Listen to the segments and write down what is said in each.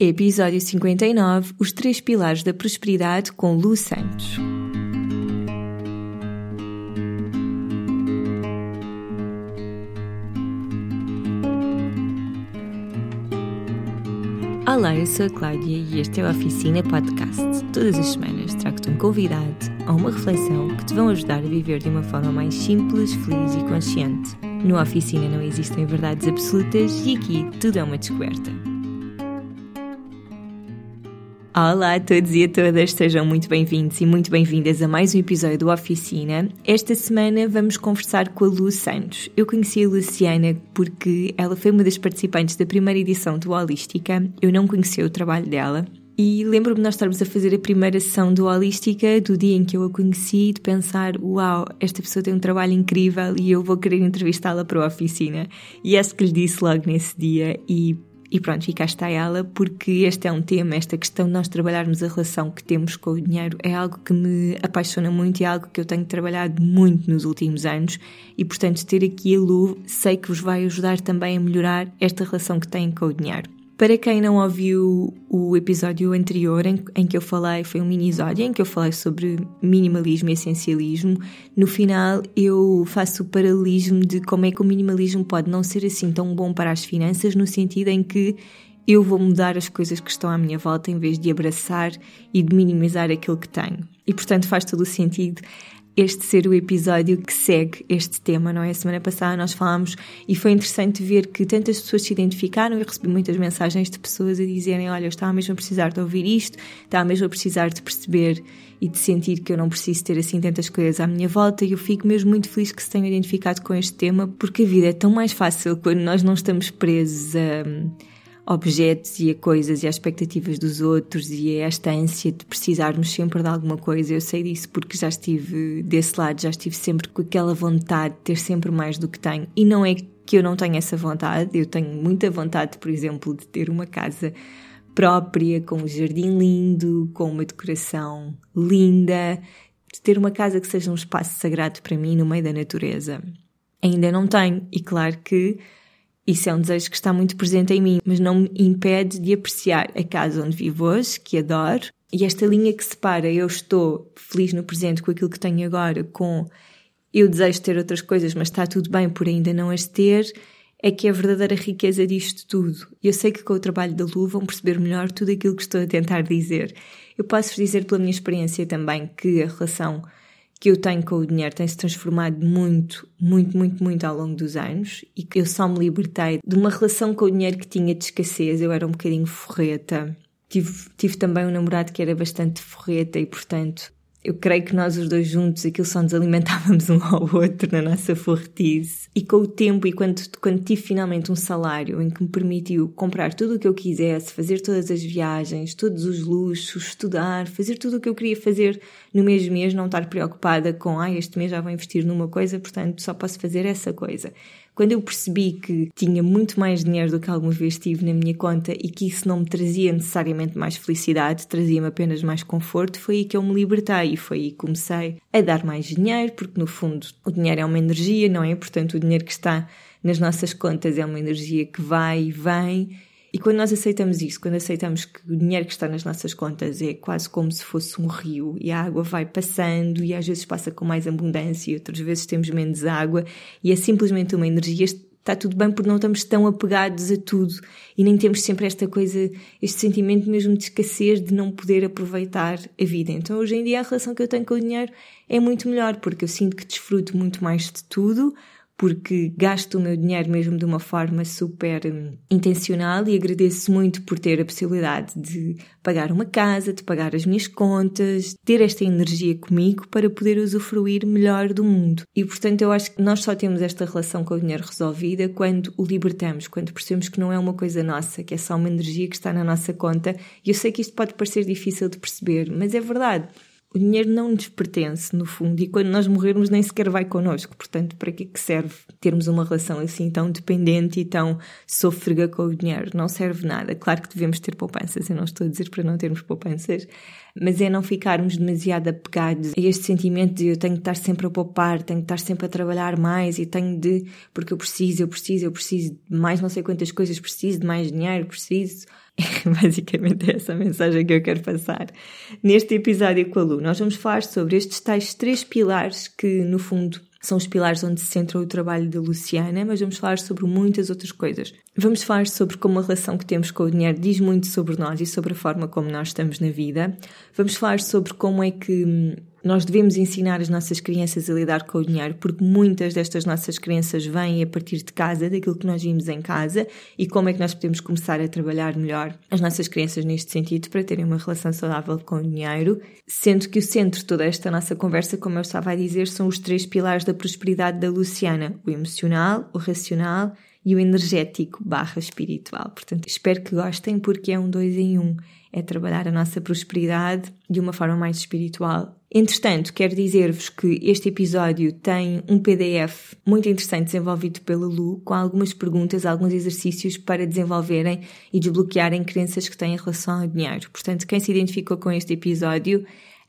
Episódio 59 Os Três Pilares da Prosperidade com Lu Santos. Olá, eu sou a Cláudia e este é o Oficina Podcast. Todas as semanas trago-te um convidado ou uma reflexão que te vão ajudar a viver de uma forma mais simples, feliz e consciente. No Oficina não existem verdades absolutas e aqui tudo é uma descoberta. Olá a todos e a todas, sejam muito bem-vindos e muito bem-vindas a mais um episódio do Oficina. Esta semana vamos conversar com a Lu Santos. Eu conheci a Luciana porque ela foi uma das participantes da primeira edição do Holística. Eu não conhecia o trabalho dela. E lembro-me de nós estarmos a fazer a primeira sessão do Holística, do dia em que eu a conheci, de pensar: uau, esta pessoa tem um trabalho incrível e eu vou querer entrevistá-la para a oficina. E isso que lhe disse logo nesse dia. E e pronto, e cá está ela, porque este é um tema, esta questão de nós trabalharmos a relação que temos com o dinheiro é algo que me apaixona muito e é algo que eu tenho trabalhado muito nos últimos anos e, portanto, ter aqui a Lu sei que vos vai ajudar também a melhorar esta relação que têm com o dinheiro. Para quem não ouviu o episódio anterior, em, em, que eu falei, foi um mini-episódio em que eu falei sobre minimalismo e essencialismo, no final eu faço o paralelismo de como é que o minimalismo pode não ser assim tão bom para as finanças, no sentido em que eu vou mudar as coisas que estão à minha volta em vez de abraçar e de minimizar aquilo que tenho. E portanto faz todo o sentido este ser o episódio que segue este tema, não é? Semana passada nós falámos e foi interessante ver que tantas pessoas se identificaram e recebi muitas mensagens de pessoas a dizerem: Olha, eu estava mesmo a precisar de ouvir isto, estava mesmo a precisar de perceber e de sentir que eu não preciso ter assim tantas coisas à minha volta e eu fico mesmo muito feliz que se tenham identificado com este tema porque a vida é tão mais fácil quando nós não estamos presos a objetos e a coisas e às expectativas dos outros e a esta ânsia de precisarmos sempre de alguma coisa. Eu sei disso porque já estive desse lado, já estive sempre com aquela vontade de ter sempre mais do que tenho. E não é que eu não tenho essa vontade, eu tenho muita vontade, por exemplo, de ter uma casa própria, com um jardim lindo, com uma decoração linda, de ter uma casa que seja um espaço sagrado para mim no meio da natureza. Ainda não tenho, e claro que isso é um desejo que está muito presente em mim, mas não me impede de apreciar a casa onde vivo hoje, que adoro, e esta linha que separa eu estou feliz no presente com aquilo que tenho agora, com eu desejo ter outras coisas, mas está tudo bem por ainda não as ter, é que é a verdadeira riqueza disto tudo. Eu sei que com o trabalho da Lu vão perceber melhor tudo aquilo que estou a tentar dizer. Eu posso dizer pela minha experiência também que a relação que eu tenho com o dinheiro tem se transformado muito, muito, muito, muito ao longo dos anos e que eu só me libertei de uma relação com o dinheiro que tinha de escassez. Eu era um bocadinho forreta. Tive, tive também um namorado que era bastante forreta e, portanto, eu creio que nós os dois juntos, aquilo só nos alimentávamos um ao outro na nossa fortice. E com o tempo e quando, quando tive finalmente um salário em que me permitiu comprar tudo o que eu quisesse, fazer todas as viagens, todos os luxos, estudar, fazer tudo o que eu queria fazer no mesmo mês, não estar preocupada com, ah, este mês já vou investir numa coisa, portanto só posso fazer essa coisa. Quando eu percebi que tinha muito mais dinheiro do que alguma vez tive na minha conta e que isso não me trazia necessariamente mais felicidade, trazia-me apenas mais conforto, foi aí que eu me libertei e foi aí que comecei a dar mais dinheiro, porque no fundo o dinheiro é uma energia, não é? Portanto, o dinheiro que está nas nossas contas é uma energia que vai e vem e quando nós aceitamos isso, quando aceitamos que o dinheiro que está nas nossas contas é quase como se fosse um rio e a água vai passando e às vezes passa com mais abundância e outras vezes temos menos água e é simplesmente uma energia, está tudo bem porque não estamos tão apegados a tudo e nem temos sempre esta coisa, este sentimento mesmo de escassez de não poder aproveitar a vida. Então hoje em dia a relação que eu tenho com o dinheiro é muito melhor porque eu sinto que desfruto muito mais de tudo porque gasto o meu dinheiro mesmo de uma forma super hum, intencional e agradeço muito por ter a possibilidade de pagar uma casa, de pagar as minhas contas, ter esta energia comigo para poder usufruir melhor do mundo. E portanto eu acho que nós só temos esta relação com o dinheiro resolvida quando o libertamos, quando percebemos que não é uma coisa nossa, que é só uma energia que está na nossa conta. E eu sei que isto pode parecer difícil de perceber, mas é verdade o dinheiro não nos pertence, no fundo, e quando nós morrermos nem sequer vai connosco. Portanto, para que, que serve termos uma relação assim tão dependente e tão sôfrega com o dinheiro? Não serve nada. Claro que devemos ter poupanças, eu não estou a dizer para não termos poupanças, mas é não ficarmos demasiado apegados a este sentimento de eu tenho de estar sempre a poupar, tenho de estar sempre a trabalhar mais e tenho de, porque eu preciso, eu preciso, eu preciso de mais não sei quantas coisas, preciso de mais dinheiro, preciso. Basicamente é essa a mensagem que eu quero passar. Neste episódio com a Lu, nós vamos falar sobre estes tais três pilares que, no fundo, são os pilares onde se centra o trabalho da Luciana, mas vamos falar sobre muitas outras coisas. Vamos falar sobre como a relação que temos com o dinheiro diz muito sobre nós e sobre a forma como nós estamos na vida. Vamos falar sobre como é que hum, nós devemos ensinar as nossas crianças a lidar com o dinheiro, porque muitas destas nossas crenças vêm a partir de casa, daquilo que nós vimos em casa, e como é que nós podemos começar a trabalhar melhor as nossas crianças neste sentido para terem uma relação saudável com o dinheiro, sendo que o centro de toda esta nossa conversa, como eu estava a dizer, são os três pilares da prosperidade da Luciana: o emocional, o racional e o energético barra espiritual. Portanto, espero que gostem porque é um dois em um. É trabalhar a nossa prosperidade de uma forma mais espiritual. Entretanto, quero dizer-vos que este episódio tem um PDF muito interessante desenvolvido pela Lu, com algumas perguntas, alguns exercícios para desenvolverem e desbloquearem crenças que têm em relação ao dinheiro. Portanto, quem se identificou com este episódio,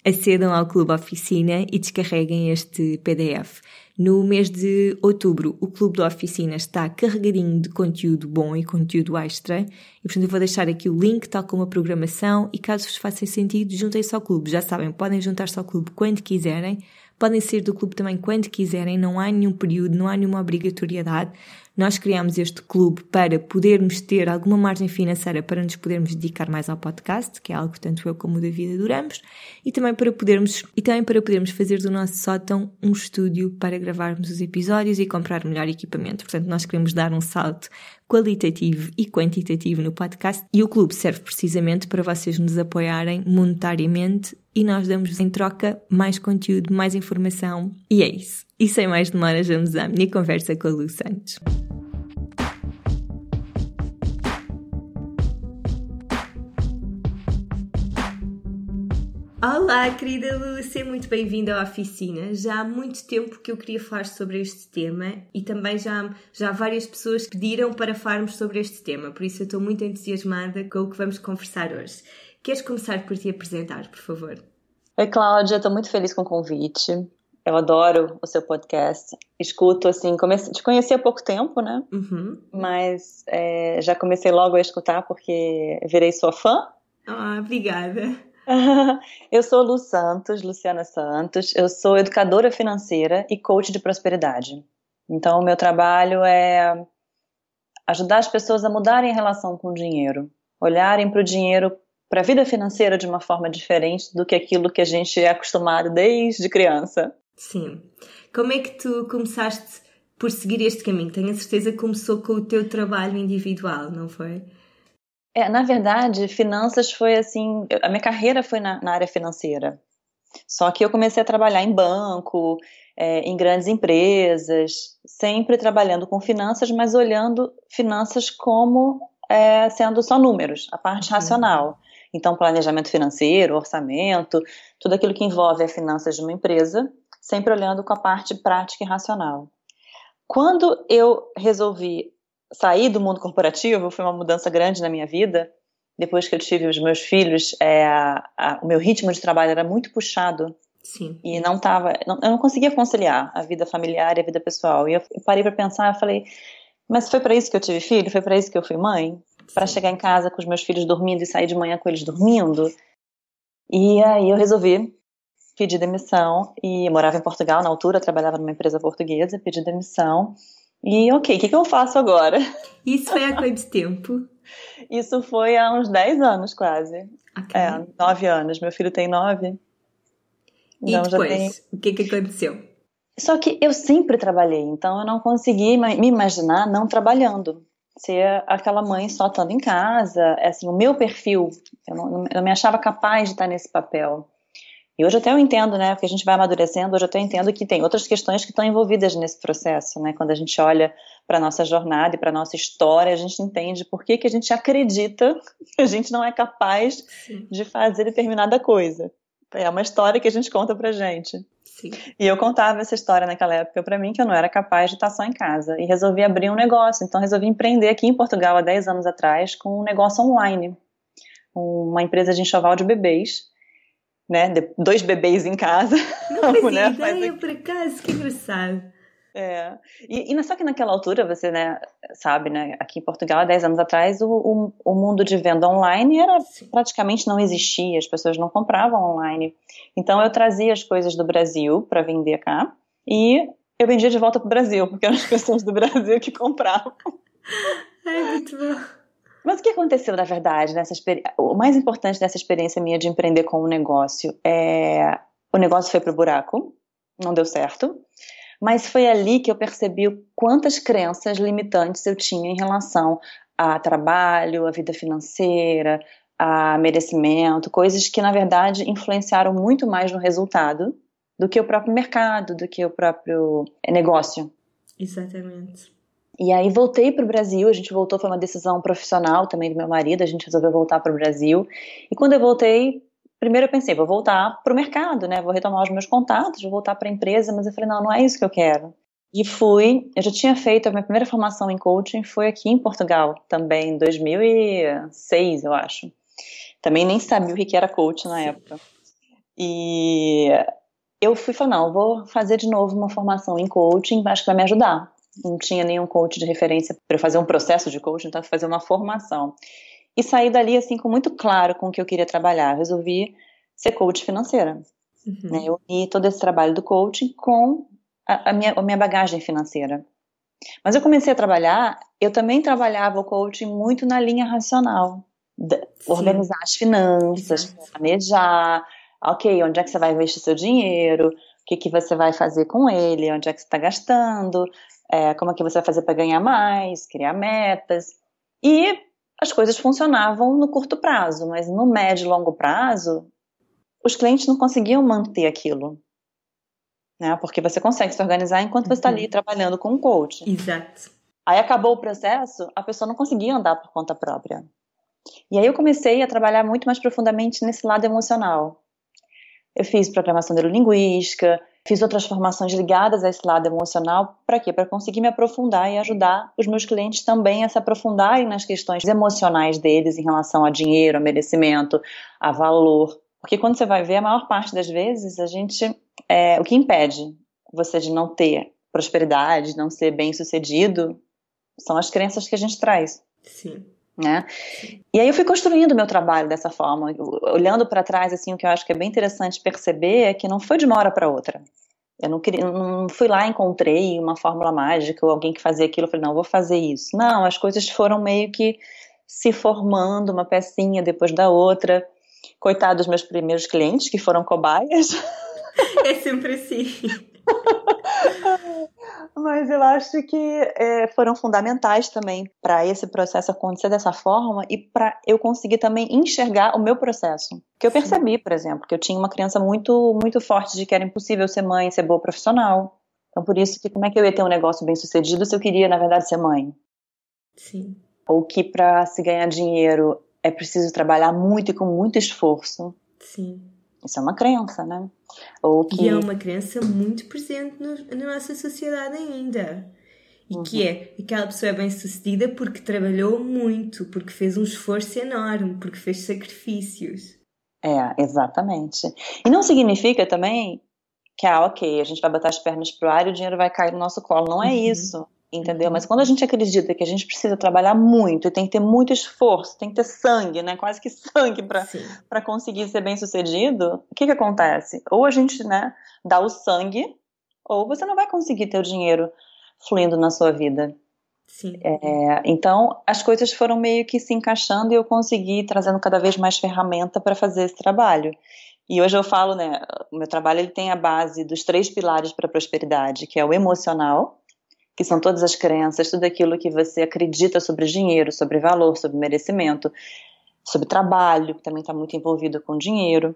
acedam ao Clube Oficina e descarreguem este PDF. No mês de outubro, o Clube da Oficina está carregadinho de conteúdo bom e conteúdo extra. E, portanto, eu vou deixar aqui o link, tal como a programação. E caso vos faça sentido, juntem-se ao clube. Já sabem, podem juntar-se ao clube quando quiserem. Podem sair do clube também quando quiserem. Não há nenhum período, não há nenhuma obrigatoriedade. Nós criámos este clube para podermos ter alguma margem financeira para nos podermos dedicar mais ao podcast, que é algo que tanto eu como o David adoramos, e também para podermos, e também para podermos fazer do nosso sótão um estúdio para gravarmos os episódios e comprar melhor equipamento. Portanto, nós queremos dar um salto qualitativo e quantitativo no podcast e o clube serve precisamente para vocês nos apoiarem monetariamente e nós damos em troca mais conteúdo, mais informação e é isso. E sem mais demoras, vamos à minha conversa com a Lu Santos. Olá, querida Lúcia, muito bem-vinda à oficina. Já há muito tempo que eu queria falar sobre este tema e também já, já várias pessoas pediram para falarmos sobre este tema, por isso eu estou muito entusiasmada com o que vamos conversar hoje. Queres começar por te apresentar, por favor? Oi, Cláudia, estou muito feliz com o convite. Eu adoro o seu podcast. Escuto, assim, comece... te conheci há pouco tempo, né? Uhum. Mas é, já comecei logo a escutar porque virei sua fã. Ah, obrigada. eu sou Lu Santos, Luciana Santos. Eu sou educadora financeira e coach de prosperidade. Então, o meu trabalho é ajudar as pessoas a mudarem a relação com o dinheiro, olharem para o dinheiro, para a vida financeira de uma forma diferente do que aquilo que a gente é acostumado desde criança. Sim. Como é que tu começaste por seguir este caminho? Tenho a certeza que começou com o teu trabalho individual, não foi? É, na verdade, finanças foi assim. A minha carreira foi na, na área financeira. Só que eu comecei a trabalhar em banco, é, em grandes empresas, sempre trabalhando com finanças, mas olhando finanças como é, sendo só números, a parte uhum. racional. Então, planejamento financeiro, orçamento, tudo aquilo que envolve as finanças de uma empresa, sempre olhando com a parte prática e racional. Quando eu resolvi sair do mundo corporativo, foi uma mudança grande na minha vida. Depois que eu tive os meus filhos, é, a, a, o meu ritmo de trabalho era muito puxado. Sim. E não tava, não, eu não conseguia conciliar a vida familiar e a vida pessoal. E eu, parei para pensar, eu falei, mas foi para isso que eu tive filho? Foi para isso que eu fui mãe? Para chegar em casa com os meus filhos dormindo e sair de manhã com eles dormindo? E aí eu resolvi pedi demissão e morava em Portugal na altura, trabalhava numa empresa portuguesa, pedi demissão. E ok, o que, que eu faço agora? Isso foi há quanto tempo? Isso foi há uns 10 anos quase. Okay. É, 9 anos. Meu filho tem 9. E então, depois, tem... o que, que aconteceu? Só que eu sempre trabalhei, então eu não consegui me imaginar não trabalhando. Ser aquela mãe só estando em casa, é assim, o meu perfil, eu não, eu não me achava capaz de estar nesse papel. E hoje até eu entendo, né, porque a gente vai amadurecendo, hoje até eu entendo que tem outras questões que estão envolvidas nesse processo, né, quando a gente olha para a nossa jornada e para a nossa história, a gente entende por que, que a gente acredita que a gente não é capaz Sim. de fazer determinada coisa. É uma história que a gente conta pra gente. Sim. E eu contava essa história naquela época para mim que eu não era capaz de estar só em casa e resolvi abrir um negócio. Então resolvi empreender aqui em Portugal há 10 anos atrás com um negócio online, uma empresa de enxoval de bebês né, dois bebês em casa. Não mulher ideia, faz... por acaso, que engraçado. É. E, e só que naquela altura, você né, sabe, né, aqui em Portugal, há 10 anos atrás, o, o, o mundo de venda online era praticamente não existia, as pessoas não compravam online. Então eu trazia as coisas do Brasil para vender cá e eu vendia de volta para o Brasil, porque eram as pessoas do Brasil que compravam. É muito bom. Mas o que aconteceu, na verdade, nessa o mais importante dessa experiência minha de empreender com um negócio é o negócio foi para o buraco, não deu certo, mas foi ali que eu percebi quantas crenças limitantes eu tinha em relação a trabalho, a vida financeira, a merecimento, coisas que na verdade influenciaram muito mais no resultado do que o próprio mercado, do que o próprio negócio. Exatamente. E aí voltei para o Brasil, a gente voltou, foi uma decisão profissional também do meu marido, a gente resolveu voltar para o Brasil. E quando eu voltei, primeiro eu pensei, vou voltar para o mercado, né? Vou retomar os meus contatos, vou voltar para a empresa, mas eu falei, não, não é isso que eu quero. E fui, eu já tinha feito a minha primeira formação em coaching, foi aqui em Portugal, também em 2006, eu acho. Também nem sabia o que era coaching na época. E eu fui falar, não, vou fazer de novo uma formação em coaching, acho que vai me ajudar não tinha nenhum coach de referência para fazer um processo de coaching, então fazer uma formação. E saí dali assim com muito claro com o que eu queria trabalhar. resolvi ser coach financeira. Uhum. Né? Eu uni todo esse trabalho do coaching com a, a, minha, a minha bagagem financeira. Mas eu comecei a trabalhar, eu também trabalhava o coaching muito na linha racional. organizar as finanças, planejar, ok, onde é que você vai investir seu dinheiro, o que, que você vai fazer com ele, onde é que você está gastando, é, como é que você vai fazer para ganhar mais, criar metas. E as coisas funcionavam no curto prazo, mas no médio e longo prazo, os clientes não conseguiam manter aquilo. Né? Porque você consegue se organizar enquanto você está ali uhum. trabalhando com um coach. Exato. Aí acabou o processo, a pessoa não conseguia andar por conta própria. E aí eu comecei a trabalhar muito mais profundamente nesse lado emocional. Eu fiz programação neurolinguística, Fiz outras formações ligadas a esse lado emocional, para quê? Para conseguir me aprofundar e ajudar os meus clientes também a se aprofundarem nas questões emocionais deles em relação a dinheiro, a merecimento, a valor. Porque quando você vai ver, a maior parte das vezes, a gente. É, o que impede você de não ter prosperidade, não ser bem sucedido, são as crenças que a gente traz. Sim. Né? E aí eu fui construindo meu trabalho dessa forma, olhando para trás assim, o que eu acho que é bem interessante perceber é que não foi de uma hora para outra. Eu não, queria, não fui lá encontrei uma fórmula mágica ou alguém que fazia aquilo, eu falei, não, vou fazer isso. Não, as coisas foram meio que se formando, uma pecinha depois da outra. Coitado dos meus primeiros clientes, que foram cobaias. É sempre assim. Mas eu acho que é, foram fundamentais também para esse processo acontecer dessa forma e para eu conseguir também enxergar o meu processo. Que eu percebi, por exemplo, que eu tinha uma criança muito, muito forte de que era impossível ser mãe, ser boa profissional. Então, por isso que como é que eu ia ter um negócio bem sucedido se eu queria, na verdade, ser mãe? Sim. Ou que para se ganhar dinheiro é preciso trabalhar muito e com muito esforço. Sim. Isso é uma crença, né? Ou que... E é uma crença muito presente no, na nossa sociedade ainda. E uhum. que é aquela pessoa é bem sucedida porque trabalhou muito, porque fez um esforço enorme, porque fez sacrifícios. É, exatamente. E não significa também que, ah, ok, a gente vai botar as pernas pro ar e o dinheiro vai cair no nosso colo. Não é uhum. isso entendeu? Uhum. Mas quando a gente acredita que a gente precisa trabalhar muito e tem que ter muito esforço, tem que ter sangue, né? Quase que sangue para conseguir ser bem sucedido, o que que acontece? Ou a gente, né, dá o sangue, ou você não vai conseguir ter o dinheiro fluindo na sua vida. Sim. É, então, as coisas foram meio que se encaixando e eu consegui trazendo cada vez mais ferramenta para fazer esse trabalho. E hoje eu falo, né, o meu trabalho ele tem a base dos três pilares para a prosperidade, que é o emocional, que são todas as crenças, tudo aquilo que você acredita sobre dinheiro, sobre valor, sobre merecimento, sobre trabalho, que também está muito envolvido com dinheiro.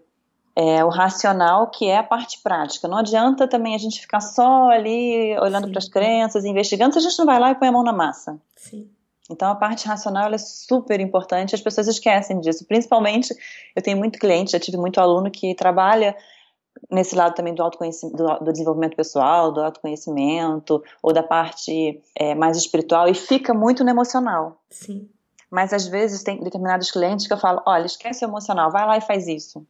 É, o racional, que é a parte prática. Não adianta também a gente ficar só ali olhando para as crenças, investigando, se a gente não vai lá e põe a mão na massa. Sim. Então a parte racional é super importante, as pessoas esquecem disso. Principalmente, eu tenho muito cliente, já tive muito aluno que trabalha nesse lado também do autoconhecimento, do, do, desenvolvimento pessoal, do autoconhecimento, ou da parte é, mais espiritual, e fica muito no emocional. Sim. Mas às vezes tem determinados clientes que eu falo, olha, esquece o emocional, vai lá e faz isso.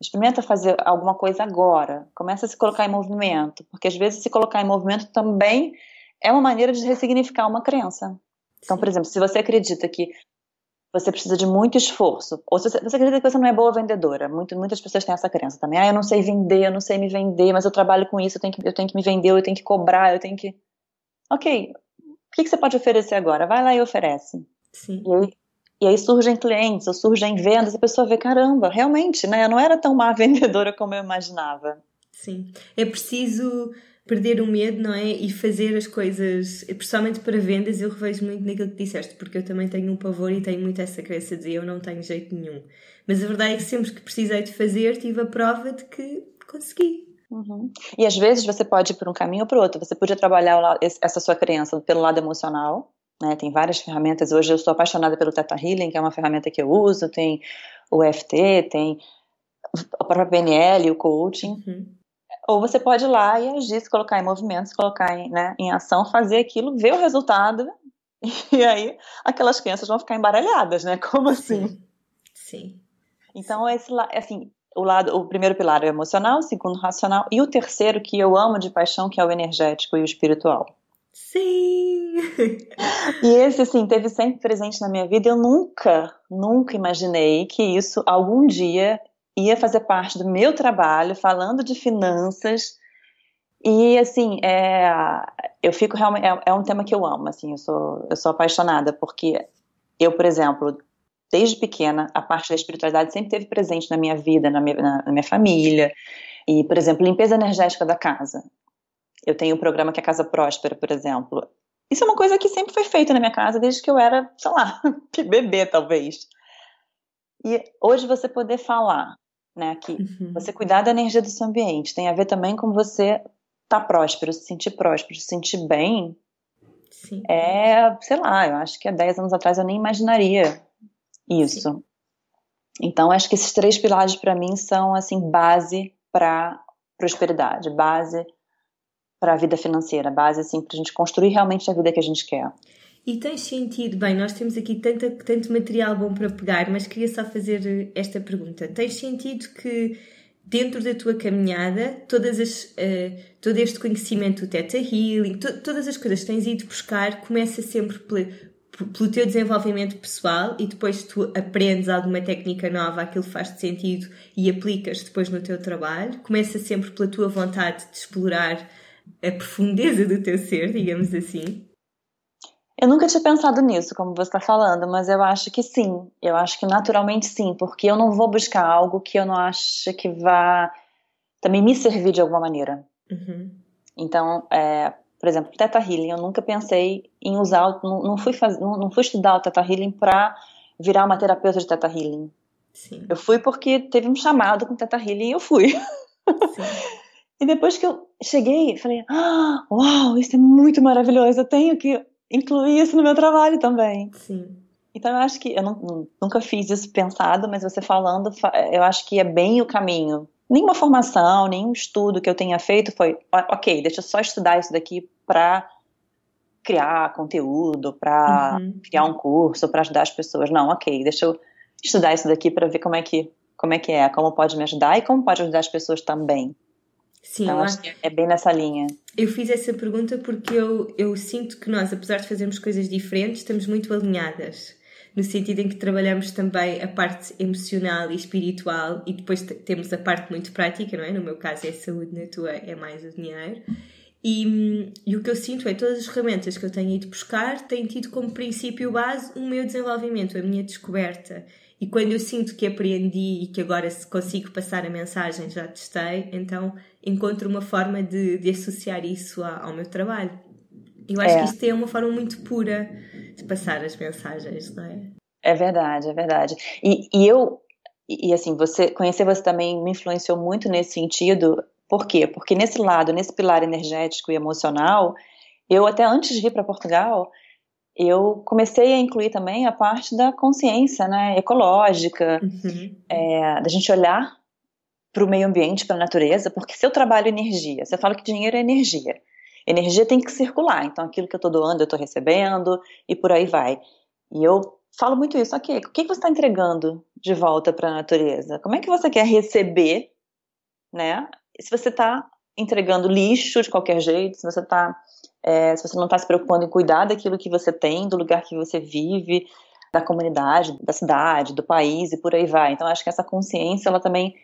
Experimenta fazer alguma coisa agora. Começa a se colocar em movimento, porque às vezes se colocar em movimento também é uma maneira de ressignificar uma crença. Então, por exemplo, se você acredita que você precisa de muito esforço, ou se você, você acredita que você não é boa vendedora, muito, muitas pessoas têm essa crença também. Ah, eu não sei vender, eu não sei me vender, mas eu trabalho com isso, eu tenho que, eu tenho que me vender, eu tenho que cobrar, eu tenho que. Ok, o que, que você pode oferecer agora? Vai lá e oferece. Sim. E aí, e aí surgem clientes, ou surgem vendas, a pessoa vê, caramba, realmente, né? Eu não era tão má vendedora como eu imaginava. Sim. É preciso perder o medo, não é? E fazer as coisas, principalmente para vendas, eu revejo muito naquilo que disseste, porque eu também tenho um pavor e tenho muito essa crença de eu não tenho jeito nenhum. Mas a verdade é que sempre que precisei de fazer, tive a prova de que consegui. Uhum. E às vezes você pode ir por um caminho ou por outro. Você podia trabalhar essa sua crença pelo lado emocional, né? Tem várias ferramentas. Hoje eu estou apaixonada pelo Theta Healing, que é uma ferramenta que eu uso. Tem o EFT, tem a própria PNL, o coaching. Uhum. Ou você pode ir lá e agir, se colocar em movimento, se colocar em, né, em ação, fazer aquilo, ver o resultado, e aí aquelas crianças vão ficar embaralhadas, né? Como assim? Sim. Sim. Então, esse, assim, o lado, o primeiro pilar é o emocional, o segundo racional, e o terceiro que eu amo de paixão, que é o energético e o espiritual. Sim! e esse, assim, teve sempre presente na minha vida. Eu nunca, nunca imaginei que isso algum dia ia fazer parte do meu trabalho, falando de finanças. E, assim, é, eu fico realmente. É, é, um tema que eu amo, assim, eu sou, eu sou apaixonada, porque eu, por exemplo, desde pequena, a parte da espiritualidade sempre teve presente na minha vida, na minha, na, na minha família. E, por exemplo, limpeza energética da casa. Eu tenho um programa que é Casa Próspera, por exemplo. Isso é uma coisa que sempre foi feita na minha casa desde que eu era, sei lá, bebê, talvez. E hoje você poder falar né? Que uhum. você cuidar da energia do seu ambiente tem a ver também com você estar tá próspero, se sentir próspero, se sentir bem. Sim. É, sei lá, eu acho que há 10 anos atrás eu nem imaginaria isso. Sim. Então, acho que esses três pilares para mim são assim base para prosperidade, base para a vida financeira, base assim para a gente construir realmente a vida que a gente quer. E tens sentido, bem, nós temos aqui tanta, tanto material bom para pegar, mas queria só fazer esta pergunta. Tens sentido que dentro da tua caminhada, todas as, uh, todo este conhecimento do Theta Healing, to, todas as coisas que tens ido buscar, começa sempre pela, pelo teu desenvolvimento pessoal e depois tu aprendes alguma técnica nova, aquilo faz-te sentido e aplicas depois no teu trabalho. Começa sempre pela tua vontade de explorar a profundeza do teu ser, digamos assim. Eu nunca tinha pensado nisso, como você está falando, mas eu acho que sim. Eu acho que naturalmente sim, porque eu não vou buscar algo que eu não acho que vá também me servir de alguma maneira. Uhum. Então, é, por exemplo, Teta Healing, eu nunca pensei em usar, não, não fui, faz, não, não, fui estudar o Teta Healing para virar uma terapeuta de Teta Healing. Sim. Eu fui porque teve um chamado com Teta Healing e eu fui. e depois que eu cheguei, falei, ah, uau, isso é muito maravilhoso, eu tenho que incluir isso no meu trabalho também. Sim. Então eu acho que eu não, nunca fiz isso pensado, mas você falando, eu acho que é bem o caminho. Nenhuma formação, nenhum estudo que eu tenha feito foi, ok, deixa eu só estudar isso daqui para criar conteúdo, para uhum. criar um curso, para ajudar as pessoas. Não, ok, deixa eu estudar isso daqui para ver como é que como é que é, como pode me ajudar e como pode ajudar as pessoas também. Sim, então, acho que é bem nessa linha. Eu fiz essa pergunta porque eu, eu sinto que nós, apesar de fazermos coisas diferentes, estamos muito alinhadas. No sentido em que trabalhamos também a parte emocional e espiritual e depois temos a parte muito prática, não é? No meu caso é a saúde, na tua é mais o dinheiro. E, e, o que eu sinto é todas as ferramentas que eu tenho ido buscar têm tido como princípio base o meu desenvolvimento, a minha descoberta. E quando eu sinto que aprendi e que agora consigo passar a mensagem, já testei, então encontro uma forma de, de associar isso ao meu trabalho. Eu acho é. que isto é uma forma muito pura de passar as mensagens, não é? É verdade, é verdade. E, e eu, e assim, você conhecer você também me influenciou muito nesse sentido. Por quê? Porque nesse lado, nesse pilar energético e emocional, eu até antes de vir para Portugal, eu comecei a incluir também a parte da consciência né, ecológica, uhum. é, da gente olhar para o meio ambiente, para a natureza, porque se eu trabalho energia, você fala que dinheiro é energia, energia tem que circular, então aquilo que eu estou doando eu estou recebendo e por aí vai. E eu falo muito isso. Ok, o que você está entregando de volta para a natureza? Como é que você quer receber, né? Se você está entregando lixo de qualquer jeito, se você tá, é, se você não está se preocupando em cuidar daquilo que você tem, do lugar que você vive, da comunidade, da cidade, do país e por aí vai. Então acho que essa consciência ela também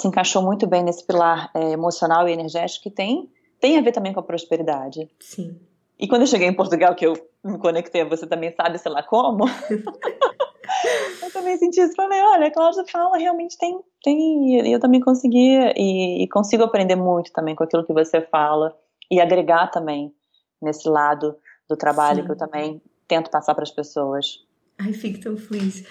se encaixou muito bem nesse pilar é, emocional e energético que tem tem a ver também com a prosperidade. Sim. E quando eu cheguei em Portugal, que eu me conectei, você também sabe, sei lá como, eu também senti isso. Falei, olha, a Cláudia fala, realmente tem, tem, e eu também consegui, e, e, consigo aprender muito também com aquilo que você fala, e agregar também nesse lado do trabalho Sim. que eu também tento passar para as pessoas. Ai, fico tão feliz.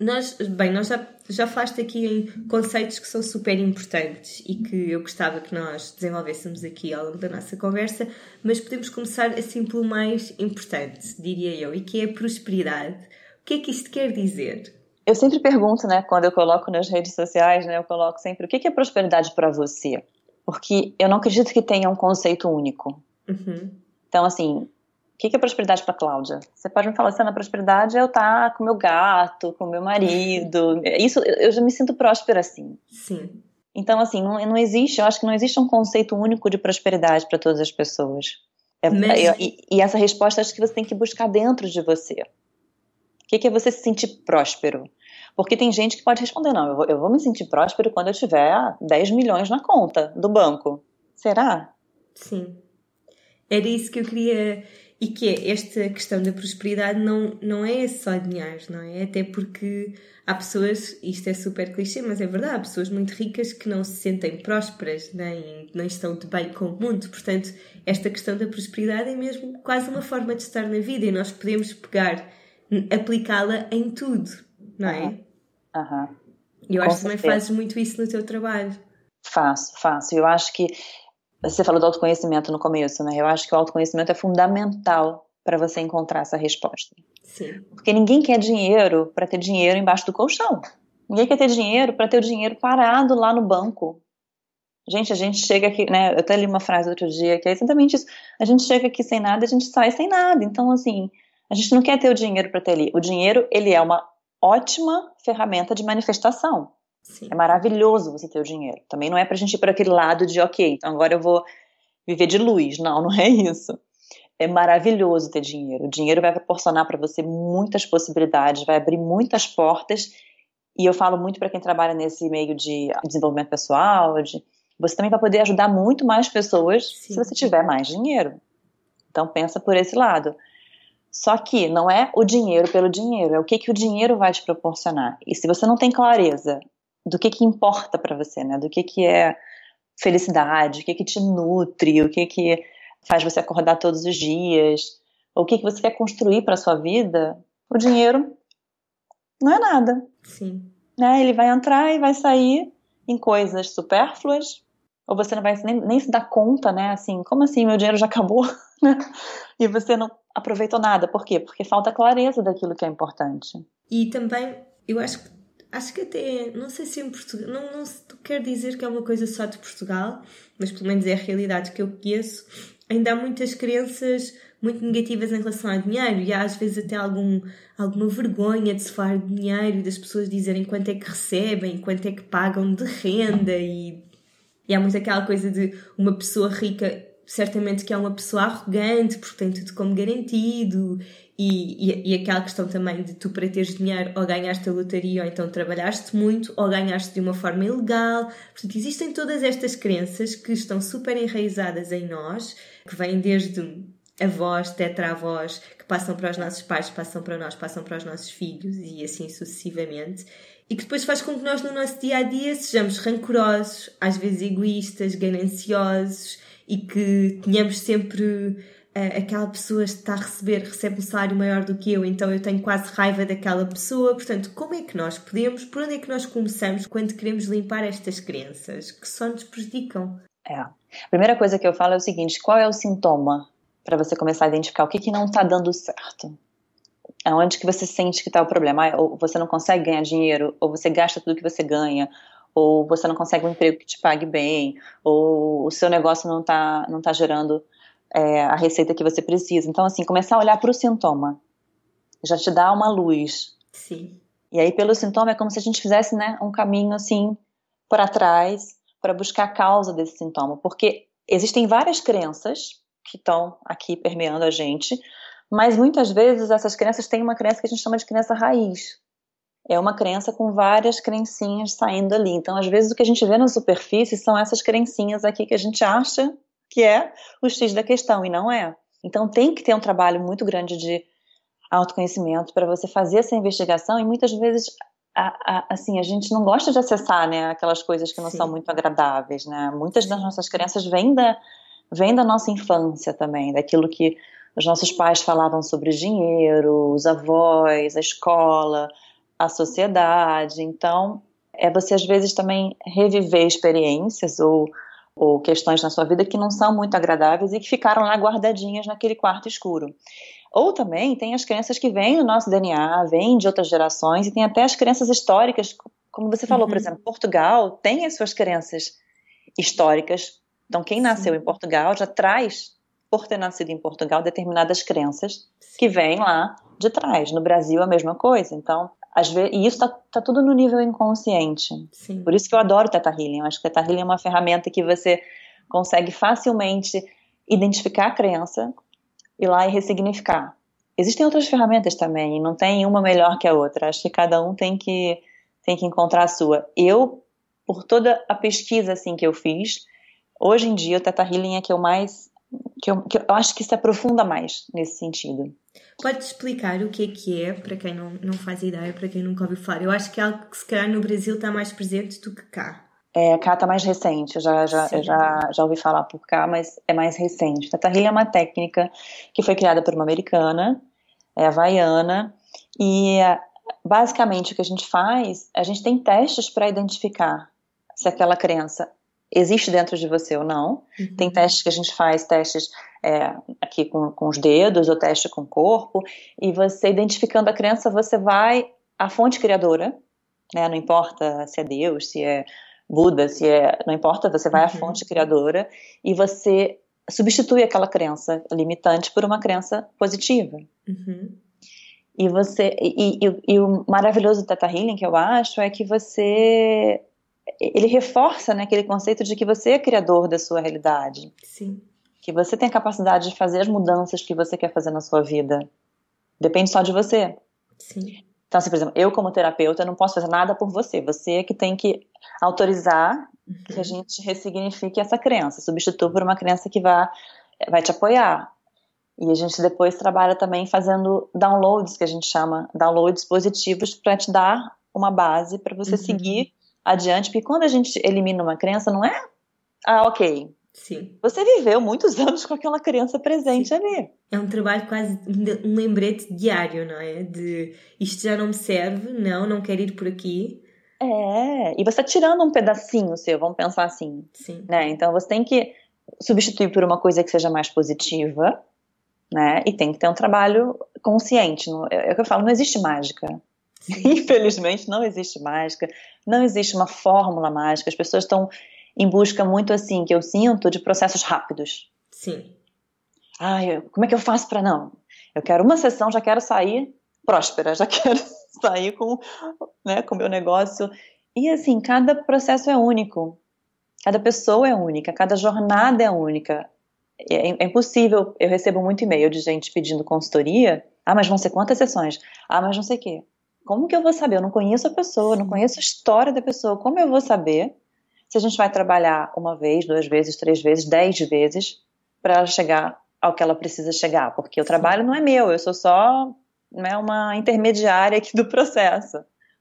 Nós, bem, nós já, já falaste aqui em conceitos que são super importantes e que eu gostava que nós desenvolvêssemos aqui ao longo da nossa conversa, mas podemos começar assim pelo mais importante, diria eu, e que é a prosperidade. O que é que isto quer dizer? Eu sempre pergunto, né, quando eu coloco nas redes sociais, né, eu coloco sempre o que é prosperidade para você? Porque eu não acredito que tenha um conceito único. Uhum. Então, assim, que, que é prosperidade para Cláudia? Você pode me falar assim, na prosperidade é eu estar tá com meu gato, com meu marido. Isso, eu já me sinto próspera assim. Sim. Então, assim, não, não existe, eu acho que não existe um conceito único de prosperidade para todas as pessoas. É, Mas... eu, e, e, essa resposta acho que você tem que buscar dentro de você. O que, que é você se sentir próspero? Porque tem gente que pode responder, não, eu vou, eu vou me sentir próspero quando eu tiver 10 milhões na conta do banco. Será? Sim. Era isso que eu queria e que é esta questão da prosperidade não, não é só dinheiro, não é? Até porque há pessoas, isto é super clichê, mas é verdade, há pessoas muito ricas que não se sentem prósperas, nem, nem estão de bem com o mundo. Portanto, esta questão da prosperidade é mesmo quase uma forma de estar na vida e nós podemos pegar, aplicá-la em tudo, não é? Aham. Uhum. Eu acho que também fazes muito isso no teu trabalho. Faço, faço. Eu acho que você falou do autoconhecimento no começo, né? Eu acho que o autoconhecimento é fundamental para você encontrar essa resposta. Sim. Porque ninguém quer dinheiro para ter dinheiro embaixo do colchão. Ninguém quer ter dinheiro para ter o dinheiro parado lá no banco. Gente, a gente chega aqui, né? Eu até li uma frase outro dia que é exatamente isso. A gente chega aqui sem nada, a gente sai sem nada. Então, assim, a gente não quer ter o dinheiro para ter ali. O dinheiro, ele é uma ótima ferramenta de manifestação. Sim. É maravilhoso você ter o dinheiro. Também não é pra gente ir para aquele lado de, ok, então agora eu vou viver de luz. Não, não é isso. É maravilhoso ter dinheiro. O dinheiro vai proporcionar para você muitas possibilidades, vai abrir muitas portas. E eu falo muito para quem trabalha nesse meio de desenvolvimento pessoal, de, você também vai poder ajudar muito mais pessoas Sim. se você tiver mais dinheiro. Então pensa por esse lado. Só que não é o dinheiro pelo dinheiro, é o que, que o dinheiro vai te proporcionar. E se você não tem clareza do que que importa para você, né? Do que que é felicidade, o que que te nutre, o que que faz você acordar todos os dias, o que que você quer construir para sua vida, o dinheiro não é nada. Sim. Né? Ele vai entrar e vai sair em coisas supérfluas, ou você não vai nem, nem se dar conta, né? Assim, como assim meu dinheiro já acabou, né? E você não aproveitou nada. Por quê? Porque falta clareza daquilo que é importante. E também, eu acho que acho que até, não sei se em Portugal, não, não quer dizer que é uma coisa só de Portugal, mas pelo menos é a realidade que eu conheço, ainda há muitas crenças muito negativas em relação ao dinheiro e há às vezes até algum, alguma vergonha de se falar de dinheiro e das pessoas dizerem quanto é que recebem, quanto é que pagam de renda e, e há muito aquela coisa de uma pessoa rica certamente que é uma pessoa arrogante porque tem tudo como garantido e, e, e, aquela questão também de tu para teres dinheiro ou ganhaste a lotaria ou então trabalhaste muito ou ganhaste de uma forma ilegal. Portanto, existem todas estas crenças que estão super enraizadas em nós, que vêm desde avós, tetravós, que passam para os nossos pais, passam para nós, passam para os nossos filhos e assim sucessivamente. E que depois faz com que nós no nosso dia a dia sejamos rancorosos, às vezes egoístas, gananciosos e que tenhamos sempre aquela pessoa está a receber, recebe um salário maior do que eu, então eu tenho quase raiva daquela pessoa. Portanto, como é que nós podemos, por onde é que nós começamos quando queremos limpar estas crenças que só nos prejudicam? É. A primeira coisa que eu falo é o seguinte: qual é o sintoma para você começar a identificar o que, que não está dando certo? Aonde que você sente que está o problema? Ou você não consegue ganhar dinheiro, ou você gasta tudo que você ganha, ou você não consegue um emprego que te pague bem, ou o seu negócio não está não tá gerando é, a receita que você precisa. Então, assim, começar a olhar para o sintoma já te dá uma luz Sim. E aí, pelo sintoma, é como se a gente fizesse né, um caminho assim para trás para buscar a causa desse sintoma. Porque existem várias crenças que estão aqui permeando a gente, mas muitas vezes essas crenças têm uma crença que a gente chama de crença raiz. É uma crença com várias crencinhas saindo ali. Então, às vezes, o que a gente vê na superfície são essas crencinhas aqui que a gente acha que é o X da questão, e não é. Então, tem que ter um trabalho muito grande de autoconhecimento para você fazer essa investigação e muitas vezes a, a, assim a gente não gosta de acessar né aquelas coisas que não Sim. são muito agradáveis né muitas das nossas crenças vêm da vêm da nossa infância também daquilo que os nossos pais falavam sobre dinheiro os avós a escola a sociedade então é você às vezes também reviver experiências ou ou questões na sua vida que não são muito agradáveis e que ficaram lá guardadinhas naquele quarto escuro. Ou também tem as crenças que vêm do nosso DNA, vêm de outras gerações, e tem até as crenças históricas, como você falou, uhum. por exemplo, Portugal tem as suas crenças históricas. Então, quem nasceu Sim. em Portugal já traz, por ter nascido em Portugal, determinadas crenças que vêm lá de trás. No Brasil, a mesma coisa. Então, às vezes, e isso está tá tudo no nível inconsciente. Sim. Por isso que eu adoro o Teta Healing. Eu acho que o Teta Healing é uma ferramenta que você consegue facilmente identificar a crença, ir lá e ressignificar. Existem outras ferramentas também, e não tem uma melhor que a outra. Acho que cada um tem que, tem que encontrar a sua. Eu, por toda a pesquisa assim que eu fiz, hoje em dia o Teta Healing é que eu mais que eu, que eu acho que se aprofunda mais nesse sentido. Pode explicar o que é que é, para quem não, não faz ideia, para quem nunca ouviu falar? Eu acho que é algo que se calhar no Brasil está mais presente do que cá. É, cá está mais recente, eu já, já, eu já, já ouvi falar por cá, mas é mais recente. Healing é uma técnica que foi criada por uma americana, é havaiana, e basicamente o que a gente faz, a gente tem testes para identificar se aquela crença existe dentro de você ou não. Uhum. Tem testes que a gente faz, testes é, aqui com, com os dedos, ou teste com o corpo, e você identificando a crença, você vai à fonte criadora, né? Não importa se é Deus, se é Buda, se é, não importa, você vai uhum. à fonte criadora e você substitui aquela crença limitante por uma crença positiva. Uhum. E você e, e, e, o maravilhoso do Teta Healing que eu acho é que você ele reforça né, aquele conceito de que você é criador da sua realidade. Sim. Que você tem a capacidade de fazer as mudanças que você quer fazer na sua vida. Depende só de você. Sim. Então, assim, por exemplo, eu como terapeuta não posso fazer nada por você. Você é que tem que autorizar uhum. que a uhum. gente ressignifique essa crença, substitua por uma crença que vai, vai te apoiar. E a gente depois trabalha também fazendo downloads, que a gente chama downloads positivos, para te dar uma base para você uhum. seguir adiante. Porque quando a gente elimina uma crença, não é, ah, ok, Sim. Você viveu muitos anos com aquela criança presente Sim. ali. É um trabalho quase um lembrete diário, não é? De isto já não me serve, não, não quero ir por aqui. É, e você está tirando um pedacinho seu, vamos pensar assim. Sim. Né? Então você tem que substituir por uma coisa que seja mais positiva, né? E tem que ter um trabalho consciente. É o que eu falo, não existe mágica. Infelizmente não existe mágica, não existe uma fórmula mágica. As pessoas estão em busca muito assim, que eu sinto, de processos rápidos. Sim. Ai, como é que eu faço para não? Eu quero uma sessão, já quero sair próspera, já quero sair com, né, com meu negócio. E assim, cada processo é único. Cada pessoa é única, cada jornada é única. É, é impossível, eu recebo muito e-mail de gente pedindo consultoria. Ah, mas vão ser quantas sessões? Ah, mas não sei o quê. Como que eu vou saber? Eu não conheço a pessoa, não conheço a história da pessoa. Como eu vou saber se a gente vai trabalhar uma vez, duas vezes, três vezes, dez vezes para ela chegar ao que ela precisa chegar, porque o trabalho não é meu, eu sou só né, uma intermediária aqui do processo.